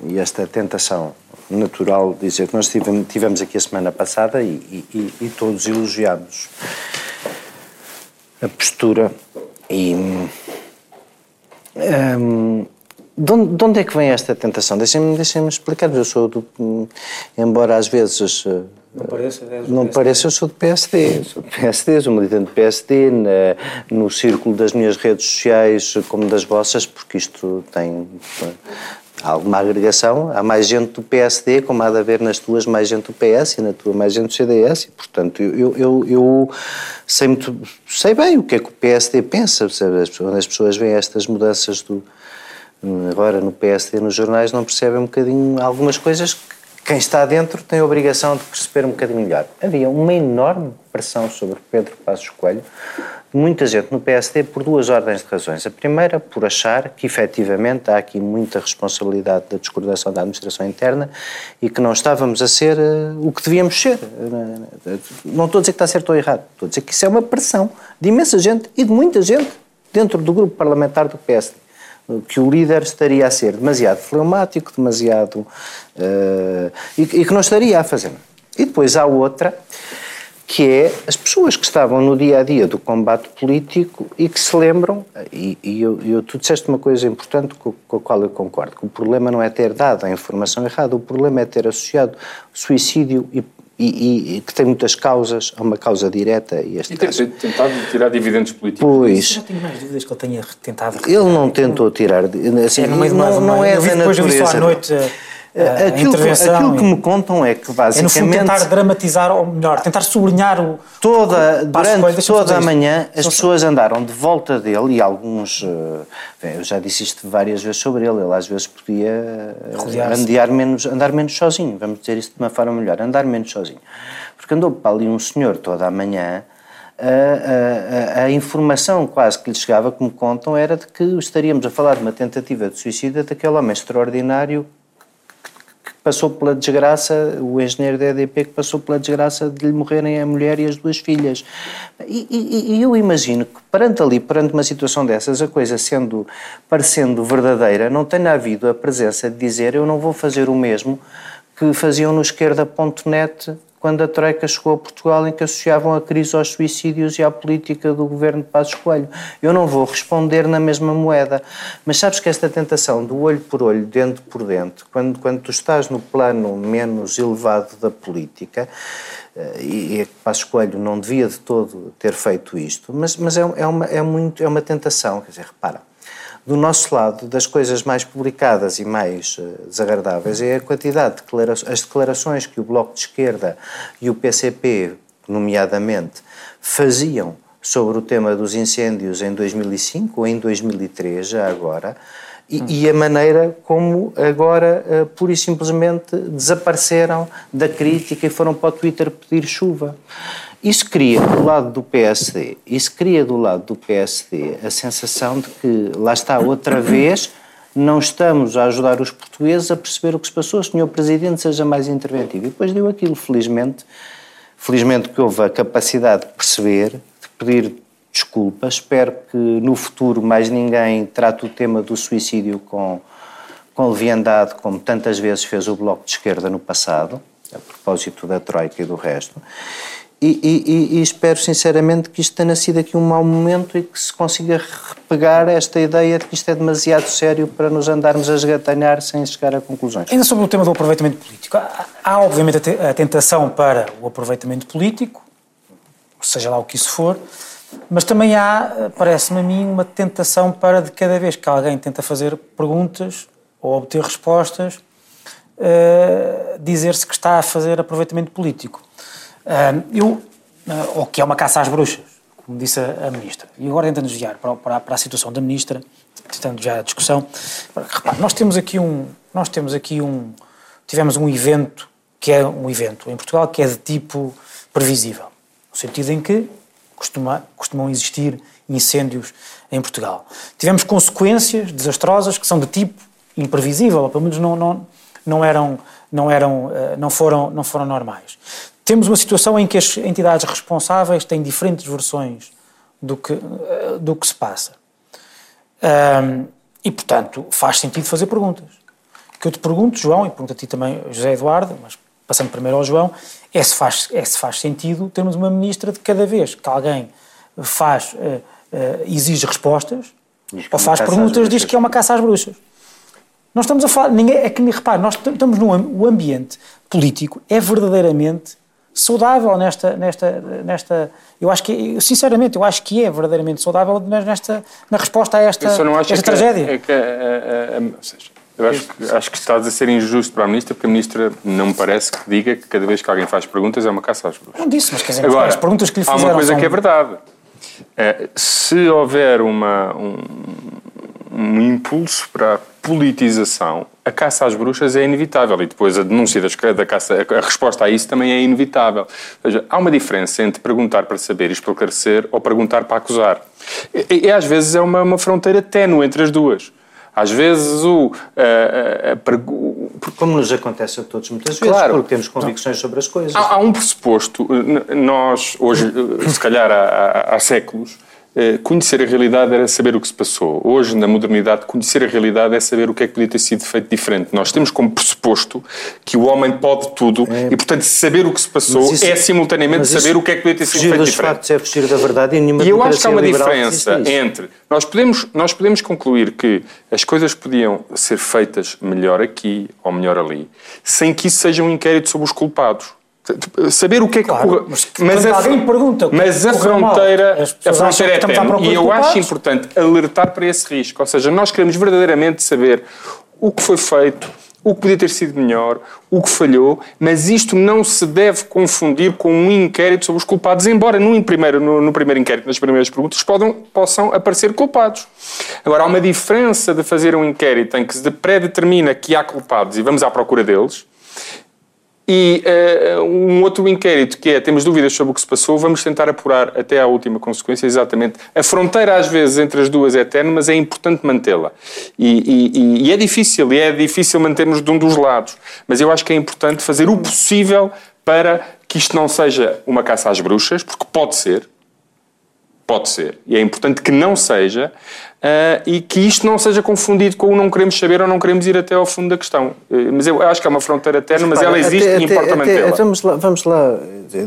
e esta tentação natural dizer que nós tivemos, tivemos aqui a semana passada e, e, e todos elogiámos a postura e. Um, de onde, de onde, é que vem esta tentação? Deixem-me deixem explicar. Eu sou do. Embora às vezes. Eh, não pareça, não pareça eu sou do PSD. Sou do PSD, sou militante do PSD, na, no círculo das minhas redes sociais, como das vossas, porque isto tem há alguma agregação, há mais gente do PSD, como há de haver nas tuas mais gente do PS e na tua mais gente do CDS, e, portanto, eu, eu, eu sei, muito, sei bem o que é que o PSD pensa, quando as pessoas veem estas mudanças do, agora no PSD, nos jornais, não percebem um bocadinho algumas coisas que quem está dentro tem a obrigação de perceber um bocadinho melhor. Havia uma enorme pressão sobre Pedro Passos Coelho, muita gente no PSD por duas ordens de razões. A primeira, por achar que efetivamente há aqui muita responsabilidade da descoordenação da administração interna e que não estávamos a ser uh, o que devíamos ser. Não estou a dizer que está certo ou errado, estou a dizer que isso é uma pressão de imensa gente e de muita gente dentro do grupo parlamentar do PSD que o líder estaria a ser demasiado fleumático, demasiado. Uh, e, e, que não estaria a fazer. E depois há outra, que é as pessoas que estavam no dia a dia do combate político e que se lembram, e, e eu, eu, tu disseste uma coisa importante com, com, a qual eu concordo, que o problema não é ter dado a informação errada, o problema é ter associado suicídio e e, e, que tem muitas causas, há uma causa direta e este E tem tentado tirar dividendos políticos. Pois. Já tenho mais dúvidas que ele tenha tentado. Ele não tentou tirar. Assim, é de não, não é da natureza. Depois à noite Aquilo, aquilo que me contam é que basicamente. É no fundo tentar dramatizar, ou melhor, tentar sublinhar o. Toda, durante toda a manhã as pessoas andaram de volta dele e alguns. Uh, eu já disse isto várias vezes sobre ele, ele às vezes podia uh, andar menos, andar menos sozinho, vamos dizer isso de uma forma melhor, andar menos sozinho. Porque andou para ali um senhor toda a manhã. A, a, a, informação quase que lhe chegava, como contam, era de que estaríamos a falar de uma tentativa de suicídio daquele homem extraordinário passou pela desgraça, o engenheiro da EDP que passou pela desgraça de lhe morrerem a mulher e as duas filhas. E, e, e, eu imagino que perante ali, perante uma situação dessas, a coisa sendo, parecendo verdadeira, não tenha havido a presença de dizer eu não vou fazer o mesmo que faziam no esquerda.net quando a Troika chegou a Portugal em que associavam a crise aos suicídios e à política do governo de Passos Coelho. Eu não vou responder na mesma moeda, mas sabes que esta tentação do olho por olho, dentro por dentro, quando, quando tu estás no plano menos elevado da política, eh, e, e Passos Coelho não devia de todo ter feito isto, mas, mas é, é, uma, é, muito, é uma tentação, quer dizer, repara, do nosso lado, das coisas mais publicadas e mais uh, desagradáveis é a quantidade de declarações, as declarações que o Bloco de Esquerda e o PCP, nomeadamente, faziam sobre o tema dos incêndios em 2005 ou em 2003, já agora, e, hum. e a maneira como agora, uh, pura e simplesmente, desapareceram da crítica e foram para o Twitter pedir chuva. Isso cria do lado do PSD, isso cria do lado do PSD a sensação de que lá está outra vez não estamos a ajudar os portugueses a perceber o que se passou, o senhor Presidente seja mais interventivo. E depois deu aquilo, felizmente, felizmente que houve a capacidade de perceber, de pedir desculpa. Espero que no futuro mais ninguém trate o tema do suicídio com, com leviandade, como tantas vezes fez o Bloco de Esquerda no passado, a propósito da Troika e do resto. E, e, e, espero sinceramente que isto tenha sido aqui um mau momento e que se consiga repegar esta ideia de que isto é demasiado sério para nos andarmos a esgatanhar sem chegar a conclusões. Ainda sobre o tema do aproveitamento político, há, há obviamente a tentação para o aproveitamento político, seja lá o que isso for, mas também há, parece-me a mim, uma tentação para de cada vez que alguém tenta fazer perguntas ou obter respostas, uh, dizer-se que está a fazer aproveitamento político. Uh, eu, uh, ou que é uma caça às bruxas, como disse a, a Ministra. E agora tentando desviar para, para, para, a situação da Ministra, tentando já a discussão. Repare, nós temos aqui um. Nós temos aqui um. Tivemos um evento, que é um evento em Portugal, que é de tipo previsível. No sentido em que costuma, costumam existir incêndios em Portugal. Tivemos consequências desastrosas que são de tipo imprevisível, ou pelo menos não, não, não eram, não, eram, ah, não, foram, não foram normais. Temos uma situação em que as entidades responsáveis têm diferentes versões do que, do que se passa. Um, e, portanto, faz sentido fazer perguntas. O que eu te pergunto, João, e pergunto a ti também, José Eduardo, mas passando primeiro ao João, é se faz, é se faz sentido termos uma ministra de cada vez que alguém faz, uh, uh, exige respostas, ou faz perguntas, diz que é uma caça às bruxas. Nós estamos a falar, ninguém, é que me repare, nós estamos num o ambiente político, é verdadeiramente saudável nesta, nesta, nesta eu acho que, sinceramente, eu acho que é verdadeiramente saudável nesta, na resposta a esta, esta é tragédia. É que, é, é, é, seja, eu acho que, acho que estás a ser injusto para a Ministra, porque a Ministra não me parece que diga que cada vez que alguém faz perguntas é uma caça às bruxas. Não disse, mas quer dizer, Agora, as perguntas que lhe fizeram Há uma coisa são... que é verdade. É, se houver uma, um, um impulso para a politização, a caça às bruxas é inevitável e depois a denúncia da caça, a resposta a isso também é inevitável. Ou seja, há uma diferença entre perguntar para saber e esclarecer ou perguntar para acusar. E, e às vezes é uma, uma fronteira ténue entre as duas. Às vezes o. A, a, a, Como nos acontece a todos muitas vezes, claro, porque temos convicções sobre as coisas. Há, há um pressuposto, nós hoje, se calhar há, há séculos, eh, conhecer a realidade era saber o que se passou. Hoje, na modernidade, conhecer a realidade é saber o que é que podia ter sido feito diferente. Nós temos como pressuposto que o homem pode tudo é. e, portanto, saber o que se passou isso, é simultaneamente saber o que é que podia ter sido feito diferente. Factos é fugir da verdade e nenhuma E eu acho que há uma diferença entre. Nós podemos, nós podemos concluir que as coisas podiam ser feitas melhor aqui ou melhor ali, sem que isso seja um inquérito sobre os culpados. Saber o que é que claro, Mas, mas a, alguém pergunta mas a fronteira, a fronteira é ténue. E eu acho importante alertar para esse risco. Ou seja, nós queremos verdadeiramente saber o que foi feito, o que podia ter sido melhor, o que falhou, mas isto não se deve confundir com um inquérito sobre os culpados, embora no primeiro, no, no primeiro inquérito, nas primeiras perguntas, podam, possam aparecer culpados. Agora, há uma diferença de fazer um inquérito em que se predetermina que há culpados e vamos à procura deles, e uh, um outro inquérito que é, temos dúvidas sobre o que se passou, vamos tentar apurar até à última consequência exatamente. A fronteira às vezes entre as duas é eterna, mas é importante mantê-la. E, e, e, é difícil, e é difícil mantermos de um dos lados. Mas eu acho que é importante fazer o possível para que isto não seja uma caça às bruxas, porque pode ser, pode ser, e é importante que não seja, Uh, e que isto não seja confundido com o não queremos saber ou não queremos ir até ao fundo da questão. Uh, mas eu acho que é uma fronteira eterna, mas, ela existe até, e importa mantê-la. Vamos lá, vamos lá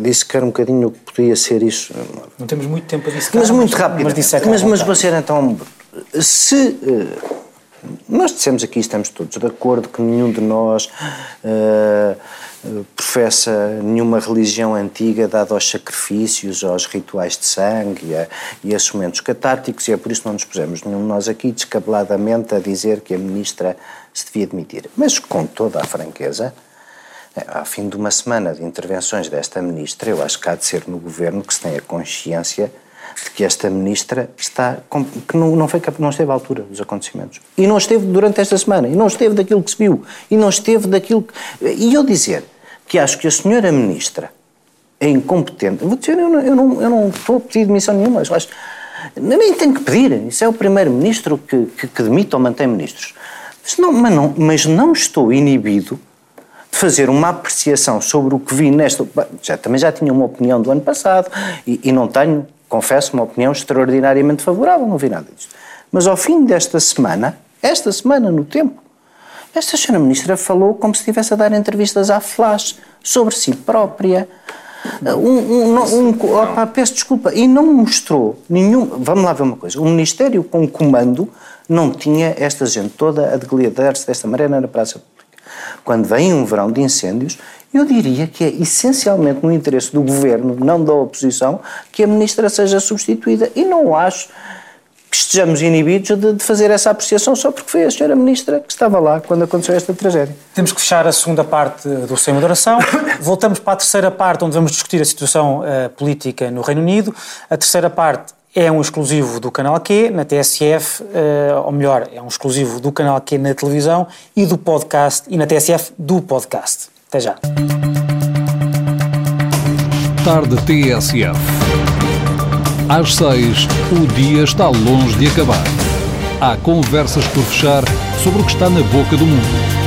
dissecar um bocadinho o que poderia ser isso. Não temos muito tempo a dissecar. Mas muito rápido. Mas, mas, mas você então, se... Uh, nós dissemos aqui, estamos todos de acordo que nenhum de nós professa nenhuma religião antiga dada aos sacrifícios, aos rituais de sangue e a, e a momentos catárticos, e é por isso que não nos pusemos nenhum de nós aqui descabeladamente a dizer que a ministra se devia demitir. Mas com toda a franqueza, ao fim de uma semana de intervenções desta ministra, eu acho que há de ser no governo que se tenha consciência de que esta ministra está que não, não, foi, não esteve à altura dos acontecimentos. E não esteve durante esta semana, e não esteve daquilo que se viu, e não esteve daquilo que... E eu dizer que acho que a senhora ministra é incompetente, vou dizer, eu não, eu não, eu não estou a pedir demissão nenhuma, acho, nem tenho que pedir, isso é o primeiro-ministro que, que, que demite ou mantém ministros. Mas não, mas não, mas não estou inibido de fazer uma apreciação sobre o que vi nesta. Já, também já tinha uma opinião do ano passado e, e não tenho, confesso, uma opinião extraordinariamente favorável, não vi nada disto. Mas ao fim desta semana, esta semana no tempo, esta senhora ministra falou como se estivesse a dar entrevistas à flash sobre si própria. Um, um, um, opa, peço desculpa, e não mostrou nenhum. Vamos lá ver uma coisa: o Ministério com comando não tinha esta gente toda a degliadar-se desta maneira na praça. Quando vem um verão de incêndios, eu diria que é essencialmente no interesse do governo, não da oposição, que a ministra seja substituída. E não acho que estejamos inibidos de, de, fazer essa apreciação só porque foi a senhora ministra que estava lá quando aconteceu esta tragédia. Temos que fechar a segunda parte do Sem Moderação. <coughs> Voltamos para a terceira parte, onde vamos discutir a situação uh, política no Reino Unido. A terceira parte é um exclusivo do canal Q na TSF, uh, ou melhor, é um exclusivo do canal Q na televisão e do podcast, e na TSF do podcast. Até já. Tarde TSF. Às seis, o dia está longe de acabar. Há conversas por fechar sobre o que está na boca do mundo.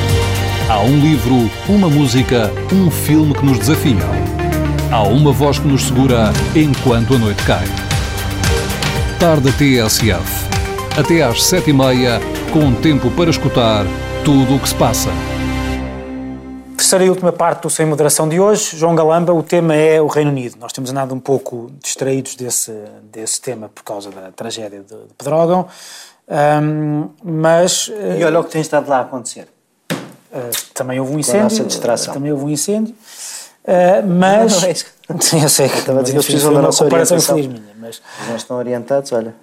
Há um livro, uma música, um filme que nos desafiam. Há uma voz que nos segura enquanto a noite cai. Tarde TSF. Até às sete e meia, com tempo para escutar tudo o que se passa terceira e última parte do Sem Moderação de hoje. João Galamba, o tema é o Reino Unido. Nós temos andado um pouco distraídos desse, desse tema por causa da tragédia de, de Pedrógão, um, mas... E olha o que tem estado lá a acontecer. Uh, também houve um incêndio. distração. Também houve um incêndio. Uh, mas... Não, não é isso. <laughs> Sim, eu sei. Eu estava a dizer que eles precisam da nossa orientação. Minha, mas... Nós estão orientados, olha...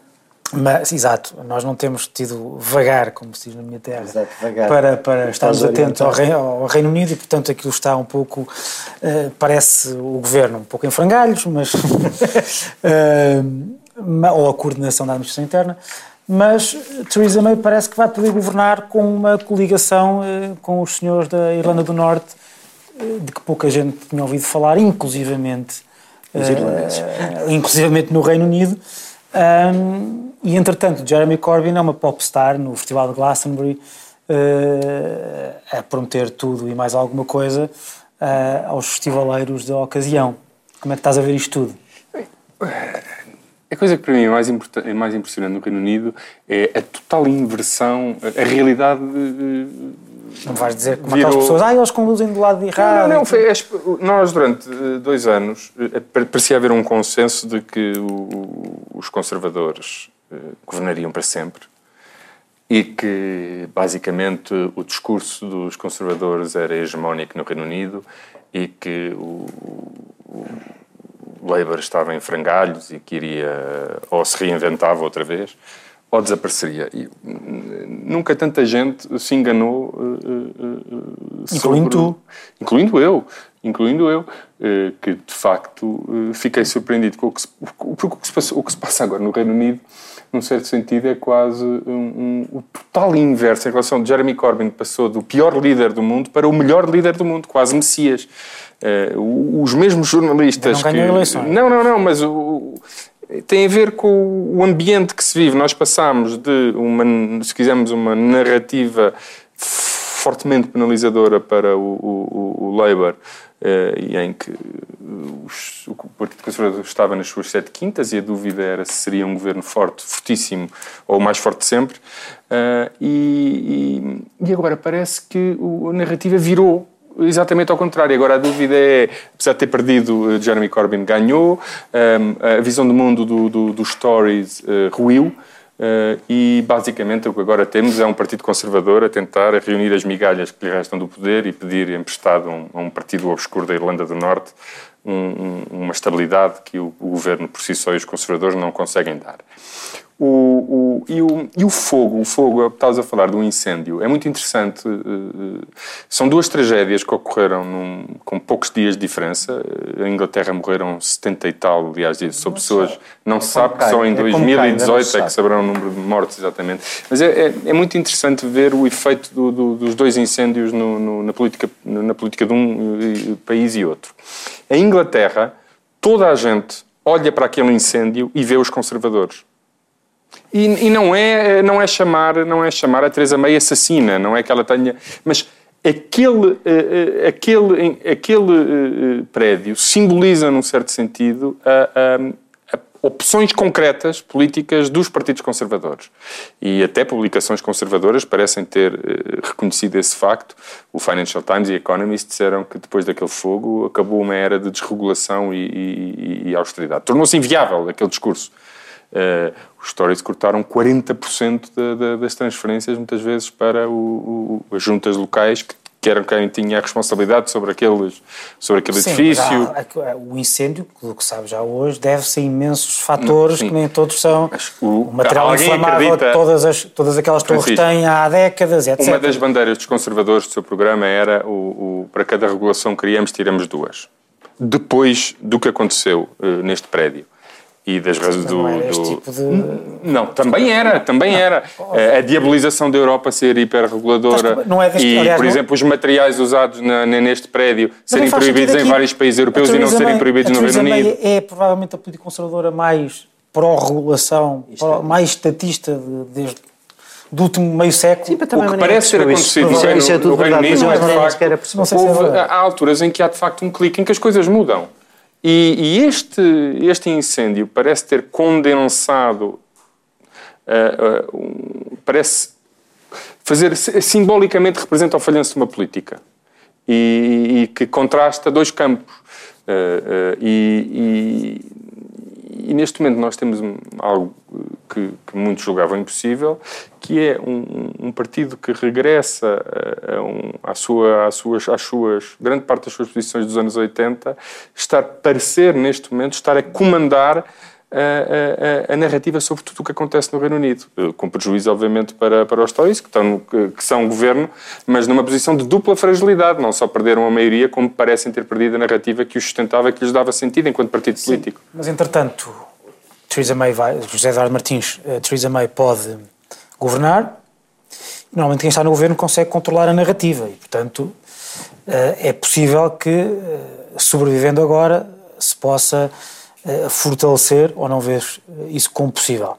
Mas, exato, nós não temos tido vagar, como se diz na minha terra, exato, para, para estarmos atentos ao Reino, ao Reino, Unido e, portanto, aquilo está um pouco, uh, parece o governo um pouco em frangalhos, mas. <laughs> uh, ou a coordenação da administração interna, mas Theresa May parece que vai poder governar com uma coligação uh, com os senhores da Irlanda do Norte, de que pouca gente tinha ouvido falar, inclusivamente, inclusivamente no Reino Unido. Um, e entretanto, Jeremy Corbyn é uma popstar no Festival de Glastonbury uh, a prometer tudo e mais alguma coisa uh, aos festivaleiros da ocasião. Como é que estás a ver isto tudo? A coisa que para mim é mais, é mais impressionante no Reino Unido é a total inversão, a realidade. Não vais dizer como virou... aquelas pessoas, ah, eles conduzem do lado de errado. Não, não, foi, nós durante eh, dois anos parecia haver um consenso de que o, os conservadores eh, governariam para sempre e que basicamente o discurso dos conservadores era hegemónico no Reino Unido e que o, o Labour estava em frangalhos e que iria ou se reinventava outra vez ou desapareceria. E nunca tanta gente se enganou. Uh, uh, incluindo tu. Incluindo eu. Incluindo eu, uh, que de facto fiquei surpreendido com o que, se, o, o, que se passa, o que se passa agora no Reino Unido num certo sentido, é quase um, um, o total inverso em relação de Jeremy Corbyn, que passou do pior líder do mundo para o melhor líder do mundo, quase Messias. Os mesmos jornalistas. Não que... eleições. Não, não, não, mas o, tem a ver com o ambiente que se vive. Nós passamos de uma, se quisermos, uma narrativa fortemente penalizadora para o, o, o Labour eh, e em que os, o Partido Conservador estava nas suas sete quintas e a dúvida era se seria um governo forte, fortíssimo ou mais forte sempre. Uh, e, e, agora parece que a narrativa virou exatamente ao contrário. Agora a dúvida é, apesar de ter perdido, eh, Jeremy Corbyn ganhou, um, a visão do mundo do, do, do Stories uh, ruiu. Uh, e basicamente o que agora temos é um partido conservador a tentar reunir as migalhas que lhe restam do poder e pedir emprestado a um, a um partido obscuro da Irlanda do Norte um, um, uma estabilidade que o, o, governo por si só e os conservadores não conseguem dar. O, o, e, o, e o fogo, o fogo, estavas a falar do incêndio, é muito interessante. Eh, são duas tragédias que ocorreram num, com poucos dias de diferença. Em Inglaterra morreram 70 e tal, aliás, são pessoas. Não é se sabe que só em 2018 é que saberão o número de mortes exatamente. Mas é, é, é muito interessante ver o efeito do, do, dos dois incêndios no, no, na, política, na política de um eh, país e outro. Em Inglaterra, toda a gente olha para aquele incêndio e vê os conservadores E, e, não é não é chamar não é chamar a Teresa May assassina, não é que ela tenha, mas aquele uh, aquele aquele uh, prédio simboliza num certo sentido a, a, a opções concretas políticas dos partidos conservadores. E até publicações conservadoras parecem ter reconhecido esse facto. O Financial Times e Economist disseram que depois daquele fogo acabou uma era de desregulação e, e, e austeridade. Tornou-se inviável aquele discurso. Uh, os Tories cortaram 40% de, de, das transferências, muitas vezes, para o, o, as juntas locais, que, que eram quem tinha a responsabilidade sobre, aqueles, sobre aquele Sim, edifício. O incêndio, do que sabe já hoje, deve-se a imensos fatores Sim. que nem todos são. O, o, material inflamável que todas, as, todas aquelas torres têm há décadas, etc. Uma das bandeiras dos conservadores do seu programa era o, o para cada regulação que criamos, tiramos duas. Depois do que aconteceu uh, neste prédio e das razões do, do... Tipo de... não também era também não. era a diabolização da Europa ser hiperreguladora não é deste... e Aliás, por não... exemplo os materiais usados na, neste prédio serem proibidos em vários países europeus e não serem proibidos no Reino Unido é provavelmente a política conservadora mais pró-regulação é- mais estatista de, desde do último meio século. Sim, o que parece ter acontecido no Reino, no Reino Unido é, de facto, houve, há alturas em que há de facto um clique em que as coisas mudam. E, e este, este incêndio parece ter condensado, uh, uh, parece fazer, simbolicamente representa o falhanço de uma política e, e que contrasta dois campos. Uh, e, e, neste momento nós temos algo que, que muitos julgavam impossível, que é um, um partido que regressa a, a um, à sua, às, suas, às suas, grande parte das suas posições dos anos 80, estar, parecer neste momento, estar a comandar a, a, a, narrativa sobre tudo o que acontece no Reino Unido, eh, com prejuízo, obviamente, para, para os Tories, que, estão, que, que são governo, mas numa posição de dupla fragilidade. Não só perderam a maioria, como parecem ter perdido a narrativa que os sustentava, que lhes dava sentido enquanto partido Sim, político. Mas, entretanto, Theresa May vai, José Eduardo Martins, uh, Theresa May pode governar. Normalmente quem está no governo consegue controlar a narrativa e, portanto, uh, é possível que, sobrevivendo agora, se possa fortalecer ou não ver isso como possível.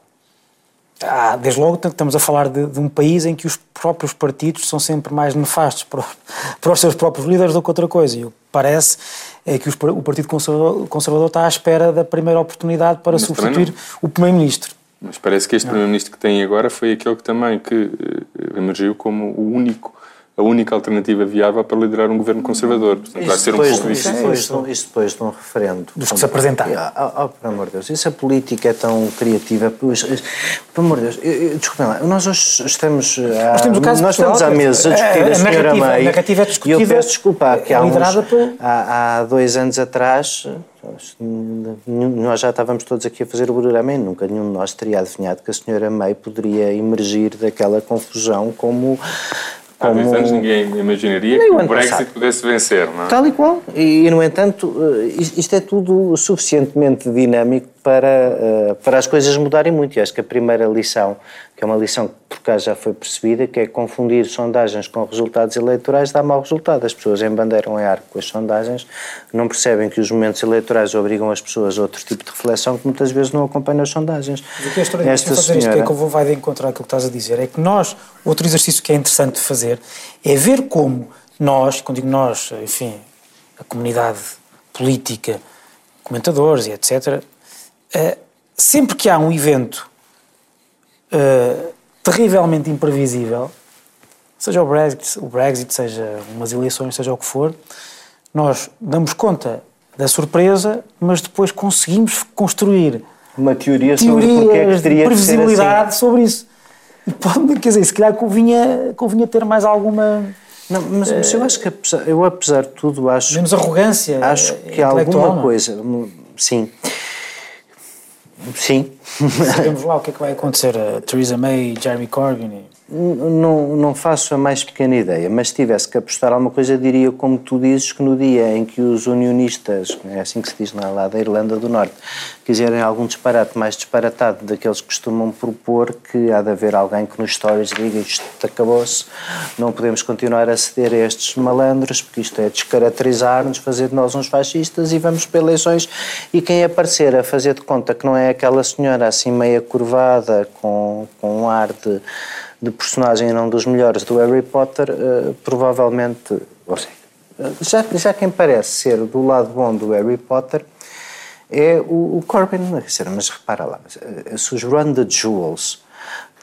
Ah, desde logo estamos a falar de, de, um país em que os próprios partidos são sempre mais nefastos para, <laughs> para os seus próprios líderes do que outra coisa. E o que parece é que os, o Partido Conservador, Conservador, está à espera da primeira oportunidade para Mas substituir o Primeiro-Ministro. Mas parece que este Primeiro-Ministro que tem agora foi aquele que também que uh, emergiu como o único a única alternativa viável para liderar um governo conservador. Portanto, vai ser um pouco isso. Isso, isso depois de um referendo. Dos que se apresentaram. Oh, oh, pelo amor de Deus, isso a política é tão criativa. Pois, pelo amor de Deus, desculpem lá, nós hoje estamos. Nós, temos o caso nós estamos à mesa a discutir a, a, a senhora May. A narrativa é discutida. E eu peço desculpa, que há, uns, há, há dois anos atrás nós já estávamos todos aqui a fazer o programa e nunca nenhum de nós teria adivinhado que a senhora May poderia emergir daquela confusão como Há dois anos ninguém imaginaria que o Brexit passado. pudesse vencer, não é? Tal e qual. E, no entanto, eh, isto é tudo suficientemente dinâmico para, eh, para as coisas mudarem muito. E acho que a primeira lição que é uma lição que por cá já foi percebida, que é confundir sondagens com resultados eleitorais dá mau resultado. As pessoas embandeiram em arco com as sondagens, não percebem que os momentos eleitorais obrigam as pessoas a outro tipo de reflexão que muitas vezes não acompanham as sondagens. o que é Esta fazer senhora... isto é que eu vou vai de encontrar aquilo que estás a dizer, é que nós, outro exercício que é interessante de fazer, é ver como nós, quando digo nós, enfim, a comunidade política, comentadores e etc., eh, sempre que há um evento uh, terrivelmente imprevisível, seja o Brexit, o Brexit, seja umas eleições, seja o que for, nós damos conta da surpresa, mas depois conseguimos construir uma teoria sobre porque é que teria previsibilidade assim. sobre isso. E pode, quer dizer, se calhar convinha, convinha ter mais alguma. Não, mas, mas eu acho que apesar, eu apesar de tudo acho menos arrogância acho que há alguma coisa sim Sim. Sabemos lá o que é que vai acontecer a Theresa May e Jeremy Corbyn. Não, não faço a mais pequena ideia, mas se tivesse que apostar alguma coisa, diria, como tu dizes, que no dia em que os unionistas, é assim que se diz lá, da Irlanda do Norte, quiserem algum disparate mais disparatado daqueles que costumam propor, que há de haver alguém que nos stories diga isto acabou-se, não podemos continuar a ceder a estes malandros, porque isto é descaracterizar-nos, fazer de nós uns fascistas e vamos para eleições. E quem aparecer a fazer de conta que não é aquela senhora assim meia curvada, com, com um ar de de personagem e não dos melhores do Harry Potter, uh, provavelmente, seja, já, já quem parece ser do lado bom do Harry Potter é o, o Corbyn, mas repara lá, eh, se os Run the Jewels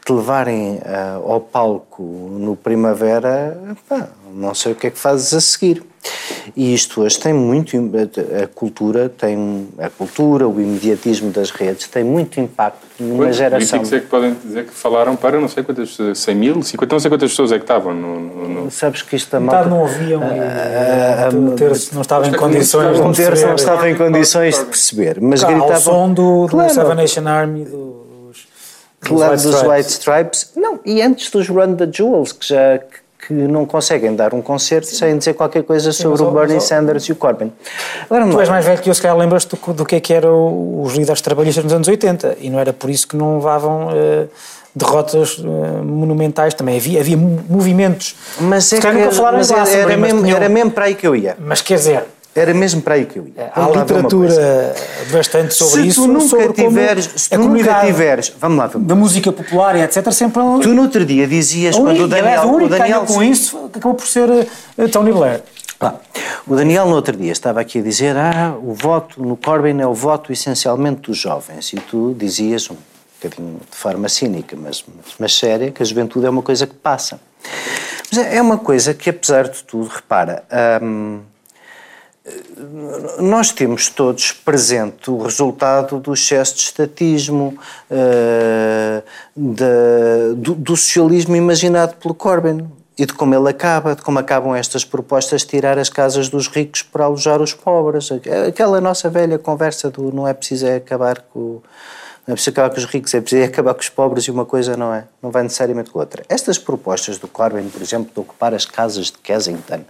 te levarem uh, ao palco no Primavera, pá, não sei o que é que fazes a seguir. E isto hoje tem muito a cultura tem a cultura, o imediatismo das redes tem muito impacto numa pois, geração. Políticos é que podem dizer que falaram para não sei quantas, 100 mil, 50, não sei quantas pessoas é que estavam no. no, no... Sabes que isto a malta. não ouviam um terço não estava em condições. Um terço não estava em condições de perceber, mas claro, gritavam. Ao som do, do claro. Seven Nation Army dos. Claro, dos White Stripes. Não, e antes dos Run the Jewels, que já que não conseguem dar um concerto Sim. sem dizer qualquer coisa Sim, sobre o Bernie Sanders e o Corbyn. Agora, tu és mais velho que eu, se calhar lembras-te do, do que é que eram os líderes trabalhistas nos anos 80 e não era por isso que não levavam... Uh, derrotas uh, monumentais também havia, havia movimentos mas é que, nunca falaram mas era, era, mesmo, era mesmo para aí que eu ia mas quer dizer era mesmo para aí que eu ia. Há literatura bastante sobre se isso. Tu nunca tiveres, se tu nunca tiveres, vamos lá, vamos. da música popular e etc, sempre Tu no outro dia dizias quando o Daniel, o, o Daniel com isso acabou por ser uh, Tony Blair. Ah, o Daniel no outro dia estava aqui a dizer ah, o voto no Corbyn é o voto essencialmente dos jovens e tu dizias um bocadinho de forma cínica, mas, mas séria, que a juventude é uma coisa que passa. Mas é uma coisa que, apesar de tudo, repara, hum, nós temos todos presente o resultado do excesso de estatismo, uh, do, do, socialismo imaginado pelo Corbyn e de como ele acaba, de como acabam estas propostas de tirar as casas dos ricos para alojar os pobres. Aquela nossa velha conversa do não é preciso é acabar com é preciso acabar com os ricos, é preciso <laughs> acabar com os pobres e uma coisa não é, não vai necessariamente com a outra. Estas propostas do Corbyn, por exemplo, de ocupar as casas de Kensington,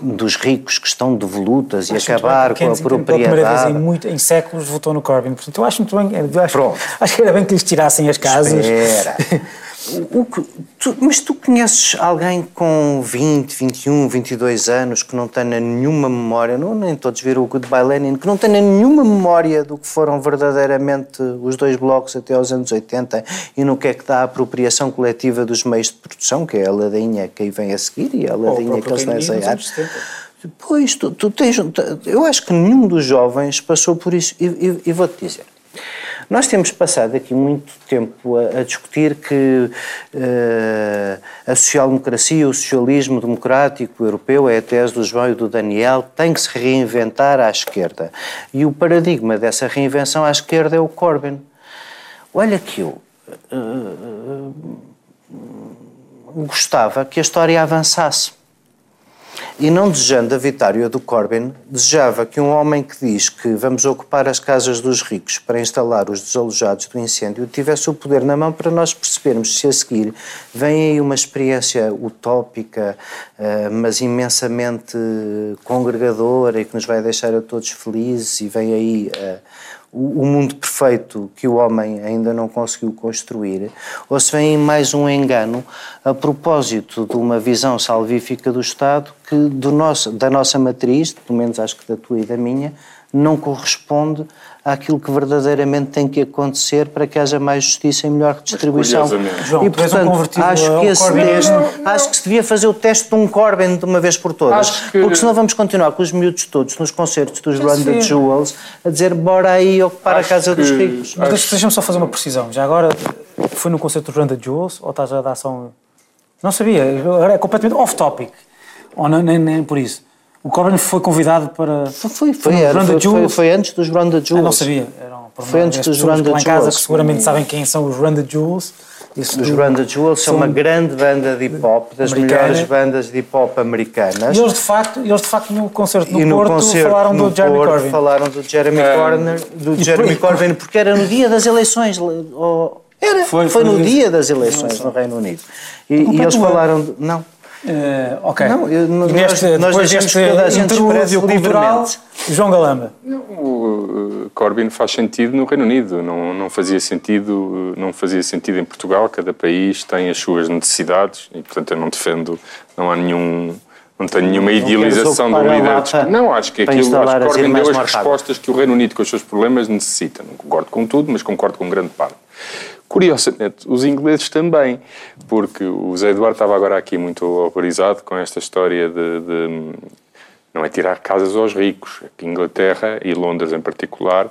dos ricos que estão devolutas e acabar com a propriedade... Pela primeira vez em, muito, em séculos votou no Corbyn, portanto eu acho muito bem, acho, acho que era bem que lhes tirassem as casas. Espera. <laughs> O, que, tu, mas tu conheces alguém com 20, 21, 22 anos que não tenha nenhuma memória, não, nem todos viram o Goodbye Lenin, que não tenha nenhuma memória do que foram verdadeiramente os dois blocos até aos anos 80 e no que é que dá a apropriação coletiva dos meios de produção, que é a ladainha que aí vem a seguir e a ladainha que eles a Pois, tu, tu tens. Eu acho que nenhum dos jovens passou por isso. E, e, e vou-te dizer. Nós temos passado aqui muito tempo a, a discutir que uh, a social-democracia, o socialismo democrático europeu, é a tese do João e do Daniel, tem que se reinventar à esquerda. E o paradigma dessa reinvenção à esquerda é o Corbyn. Olha que eu uh, gostava que a história avançasse e não desejando a vitória do Corbyn, desejava que um homem que diz que vamos ocupar as casas dos ricos para instalar os desalojados do incêndio tivesse o poder na mão para nós percebermos se a seguir vem aí uma experiência utópica, eh, mas imensamente congregadora e que nos vai deixar a todos felizes e vem aí o mundo perfeito que o homem ainda não conseguiu construir, ou se vem mais um engano a propósito de uma visão salvífica do Estado que do nosso, da nossa matriz, pelo menos acho que da tua e da minha, não corresponde àquilo que verdadeiramente tem que acontecer para que haja mais justiça e melhor redistribuição. João, e portanto, um acho que esse teste, acho que se devia fazer o teste de um Corbyn de uma vez por todas, que... porque senão vamos continuar com os miúdos todos nos concertos dos Run the Jewels a dizer bora aí ocupar acho a casa que... dos ricos. Mas deixa-me só fazer uma precisão. Já agora foi no concerto dos Run the Jewels ou estás a dar só um... Não sabia, é completamente off-topic. Ou nem, nem, nem por isso. O Corbyn foi convidado para. Foi, foi, foi, era, foi, foi, foi, antes dos the Jewels. Ah, não sabia. Eram, foi antes dos the Jewels. em casa que seguramente sabem quem são os the Jewels. Isso os Run the Jewels são uma grande banda de hip hop, das americana. melhores bandas de hip hop americanas. E eles de facto, eles de facto no concerto no, no Porto concerto, falaram no do Jeremy Porto, Corbyn. Falaram do Jeremy, Corbyn, do Jeremy Corbyn, porque era no dia das eleições. Oh, Era, foi, foi, no dia das eleições no Reino Unido. E, e eles falaram. De, não. Uh, ok. Não, eu, nós, neste, nós depois deste interlúdio cultural, João Galamba. Não, o Corbyn faz sentido no Reino Unido, não, não, fazia sentido, não fazia sentido em Portugal. Cada país tem as suas necessidades e, portanto, eu não defendo, não há nenhum. Não tenho nenhuma não idealização do líder. Não, acho que aquilo, acho que Corbyn deu as respostas que o Reino Unido, com os seus problemas, necessita. Não concordo com tudo, mas concordo com grande parte. Curiosamente, os ingleses também, porque o Zé Eduardo estava agora aqui muito horrorizado com esta história de, de não é tirar casas aos ricos. Aqui Inglaterra e Londres em particular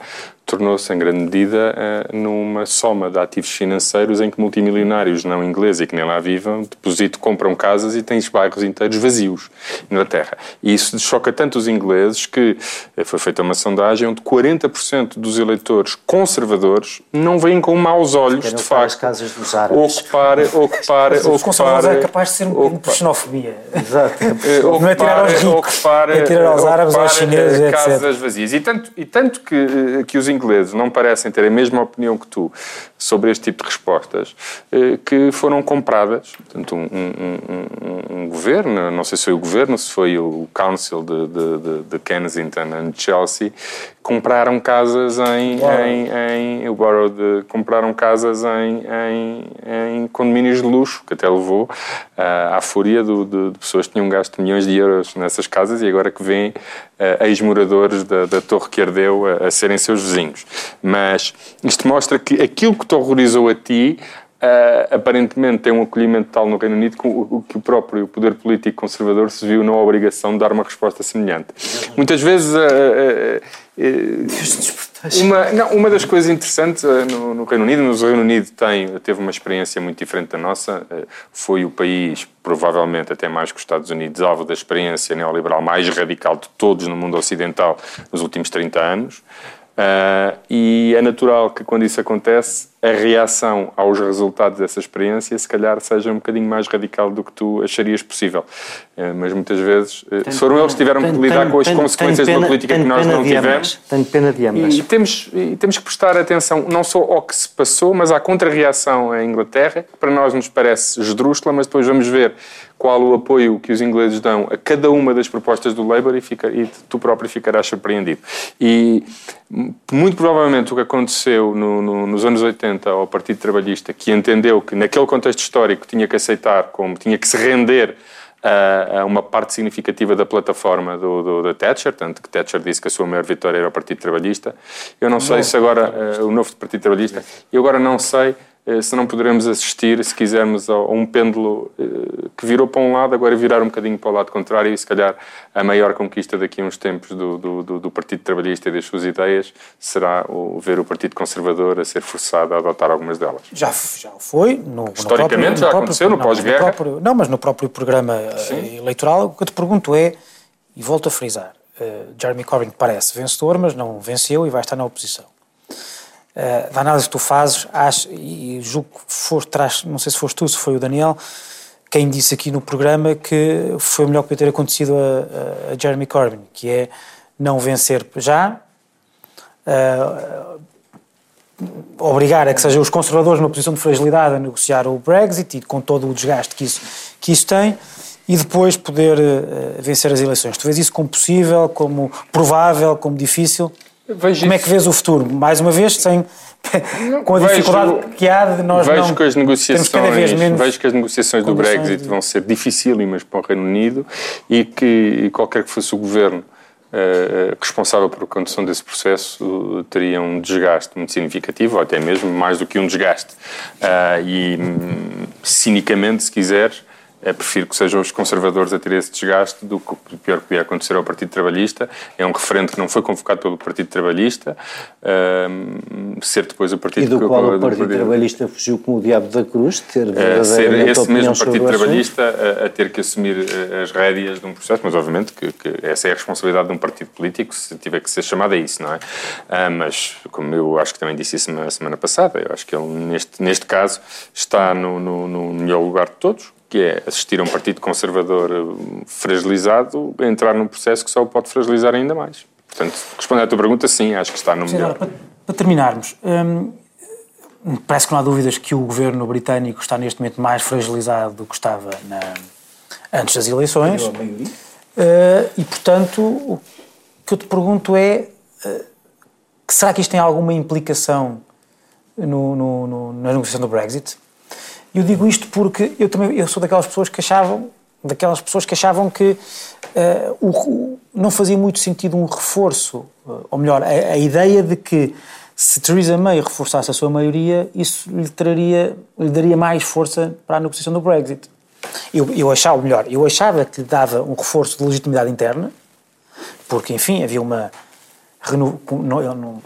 tornou-se em grande medida uh, numa soma de ativos financeiros em que multimilionários não ingleses e que nem lá vivam depositam, compram casas e tens bairros inteiros vazios na Inglaterra. E isso choca tanto os ingleses que uh, foi feita uma sondagem onde 40% dos eleitores conservadores não veem com maus olhos, de facto, as casas dos árabes. ocupar, <laughs> ocupar, Mas conservadores é capaz de ser um bocadinho por xenofobia. Exato. <laughs> Uh, não é tirar aos ricos, ocupar, é tirar aos árabes, aos chineses, etc. Casas vazias. E tanto, e tanto que, que os ingleses ingleses não parecem ter a mesma opinião que tu sobre este tipo de respostas, eh, que foram compradas. Portanto, um, um, um, um governo, não sei se foi o governo, se foi o Council de, de, de, Kensington e Chelsea, compraram casas em, em, em o Borough de, compraram casas em, em, em, condomínios de luxo, que até levou uh, à fúria do, de, de, pessoas que tinham gasto milhões de euros nessas casas e agora que vêm uh, ex-moradores da, da, torre que ardeu a, a serem seus vizinhos. Mas isto mostra que aquilo que te horrorizou a ti Uh, aparentemente tem um acolhimento tal no Reino Unido que o, que o próprio poder político conservador se viu na obrigação de dar uma resposta semelhante. Muitas vezes. Uh, uh, uma, não, uma das coisas interessantes no, no, Reino Unido, no Reino Unido tem, teve uma experiência muito diferente da nossa, foi o país, provavelmente até mais que os Estados Unidos, alvo da experiência neoliberal mais radical de todos no mundo ocidental nos últimos 30 anos. E é natural que quando isso acontece, a reação aos resultados dessa experiência se calhar seja um bocadinho mais radical do que tu acharias possível. Uh, mas muitas vezes uh, foram eles que tiveram que lidar com as consequências pena, de uma política que nós não tivemos. Tenho pena de ambas. E temos, e temos que prestar atenção não só ao que se passou, mas à contra-reação em Inglaterra, que para nós nos parece esdrúxula, mas depois vamos ver qual o apoio que os ingleses dão a cada uma das propostas do Labour e, fica, e tu próprio ficarás surpreendido. E muito provavelmente o que aconteceu no, no, nos anos 80 ao Partido Trabalhista, que entendeu que naquele contexto histórico tinha que aceitar, como tinha que se render a, uma parte significativa da plataforma do, do, da Thatcher, tanto que Thatcher disse que a sua maior vitória era o Partido Trabalhista. Eu não, não sei se agora, uh, o novo Partido Trabalhista, eu agora não sei se não poderemos assistir, se quisermos, a um pêndulo eh, que virou para um lado, agora virar um bocadinho para o lado contrário e se calhar a maior conquista daqui a uns tempos do, do, do Partido Trabalhista e das suas ideias será o, ver o Partido Conservador a ser forçado a adotar algumas delas. Já, já foi. No, Historicamente no próprio, já no aconteceu, no pós-guerra. Não, mas no próprio programa eh, Sim. eleitoral, o que eu te pergunto é, e volto a frisar, uh, Jeremy Corbyn parece vencedor, mas não venceu e vai estar na oposição da análise que tu fazes, acho, e julgo que foste, traz, não sei se foste tu, se foi o Daniel, quem disse aqui no programa que foi o melhor que podia ter acontecido a, a, Jeremy Corbyn, que é não vencer já, uh, obrigar a que sejam os conservadores numa posição de fragilidade a negociar o Brexit e com todo o desgaste que isso, que isso tem, e depois poder uh, vencer as eleições. Tu vês isso como possível, como provável, como difícil? Vejo Como é que vês o futuro? Mais uma vez, sem, com a dificuldade vejo, que há de nós vejo não que as negociações, cada vez menos Vejo que as negociações do Brexit de... vão ser dificílimas para o Reino Unido e que qualquer que fosse o governo Uh, responsável por a condução desse processo uh, teria um desgaste muito significativo, ou até mesmo mais do que um desgaste. Uh, e, um, cinicamente, se quiseres, é, prefiro que sejam os conservadores a ter esse desgaste do que o pior que podia acontecer ao Partido Trabalhista. É um referente que não foi convocado pelo Partido Trabalhista, um, ser depois o Partido... E do qual o Partido, Trabalhista fugiu como o diabo da cruz, ter uh, Ser esse mesmo Partido Trabalhista a, a, ter que assumir eh, as rédeas de um processo, mas obviamente que, que, essa é a responsabilidade de um partido político, se tiver que ser chamado a isso, não é? Uh, mas, como eu acho que também disse isso na semana passada, eu acho que ele, neste, neste caso, está no, no, no melhor lugar de todos, que é assistir a um partido conservador eh, fragilizado, entrar num processo que só o pode fragilizar ainda mais. Portanto, respondendo à tua pergunta, sim, acho que está no melhor. Para, para terminarmos, hum, parece que não há dúvidas que o governo britânico está neste momento mais fragilizado do que estava na, antes das eleições. Uh, e, portanto, o que eu te pergunto é: uh, será que isto tem alguma implicação no, no, no, na negociação do Brexit? Eu digo isto porque eu também eu sou daquelas pessoas que achavam daquelas pessoas que achavam que uh, o, não fazia muito sentido um reforço, ou melhor, a, a ideia de que se Theresa May reforçasse a sua maioria, isso lhe, traria, lhe daria mais força para a negociação do Brexit. Eu, eu achava, melhor, eu achava que lhe dava um reforço de legitimidade interna, porque, enfim, havia uma. Não, não,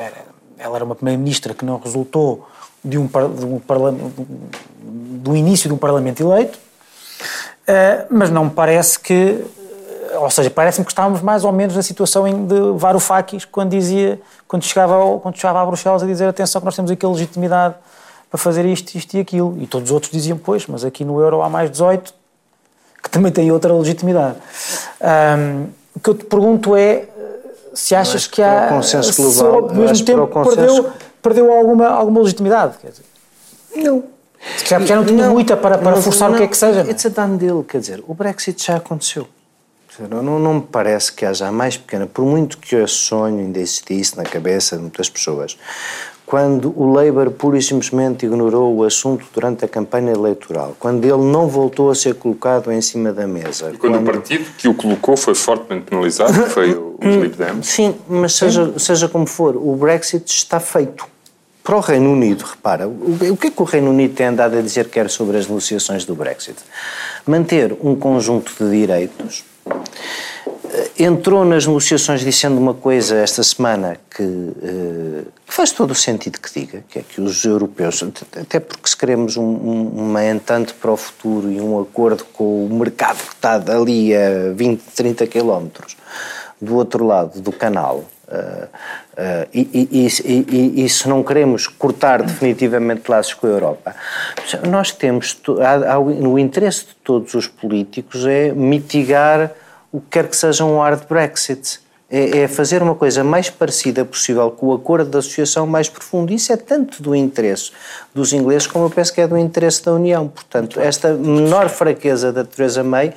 ela era uma primeira-ministra que não resultou de um, de um do início de um parlamento eleito, uh, mas não me parece que ou seja, parece-me que estávamos mais ou menos na situação de Varoufakis quando dizia, quando chegava, ao, quando chegava a Bruxelas a dizer atenção que nós temos aqui a legitimidade para fazer isto, isto e aquilo. E todos os outros diziam, pois, mas aqui no euro há mais 18 que também têm outra legitimidade. Um, o que eu te pergunto é se achas que, que há... o consenso global, ao mesmo tempo consenso... perdeu, perdeu alguma, alguma legitimidade. Quer dizer. Não. Já, já não tinha muita para, para forçar não, o que é que seja. It's a done deal, quer dizer, o Brexit já aconteceu. Não, não me parece que haja a mais pequena, por muito que esse sonho ainda existisse na cabeça de muitas pessoas, quando o Labour pura e simplesmente ignorou o assunto durante a campanha eleitoral, quando ele não voltou a ser colocado em cima da mesa. E quando, quando... o partido que o colocou foi fortemente penalizado, que foi os <coughs> Lib Dems. Sim, mas seja, seja como for, o Brexit está feito. Para o Reino Unido, repara, o que é que o Reino Unido tem andado a dizer quer sobre as negociações do Brexit? Manter um conjunto de direitos entrou nas negociações dizendo uma coisa esta semana que, uh, faz todo o sentido que diga, que é que os europeus, até porque se queremos um, um, uma entente para o futuro e um acordo com o mercado que está ali a 20, 30 quilómetros do outro lado do canal, e, e, e, e, se não queremos cortar definitivamente laços com a Europa, nós temos, há, há, no interesse de todos os políticos é mitigar o que quer que seja um hard Brexit. É, é, fazer uma coisa mais parecida possível com o acordo de associação mais profundo. Isso é tanto do interesse dos ingleses como eu penso que é do interesse da União. Portanto, esta menor fraqueza da Theresa May,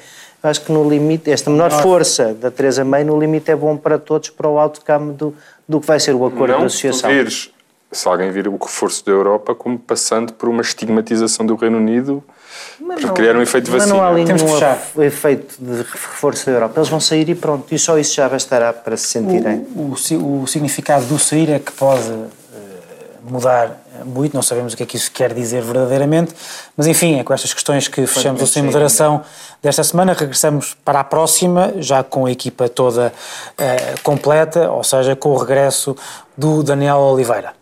acho que no limite, esta menor força da Theresa May, no limite é bom para todos, para o outcome do, do que vai ser o acordo Não de associação. Vires, se alguém vir o reforço da Europa como passando por uma estigmatização do Reino Unido mas para não, criar um efeito vacina. Mas não há ali nenhum efeito de reforço da Europa. Eles vão sair e pronto. E só isso já bastará para se sentirem. O, o, o significado do sair é que pode uh, mudar muito. Não sabemos o que é que isso quer dizer verdadeiramente. Mas enfim, é com estas questões que fechamos o Sem Moderação desta semana. Regressamos para a próxima, já com a equipa toda uh, completa, ou seja, com o regresso do Daniel Oliveira.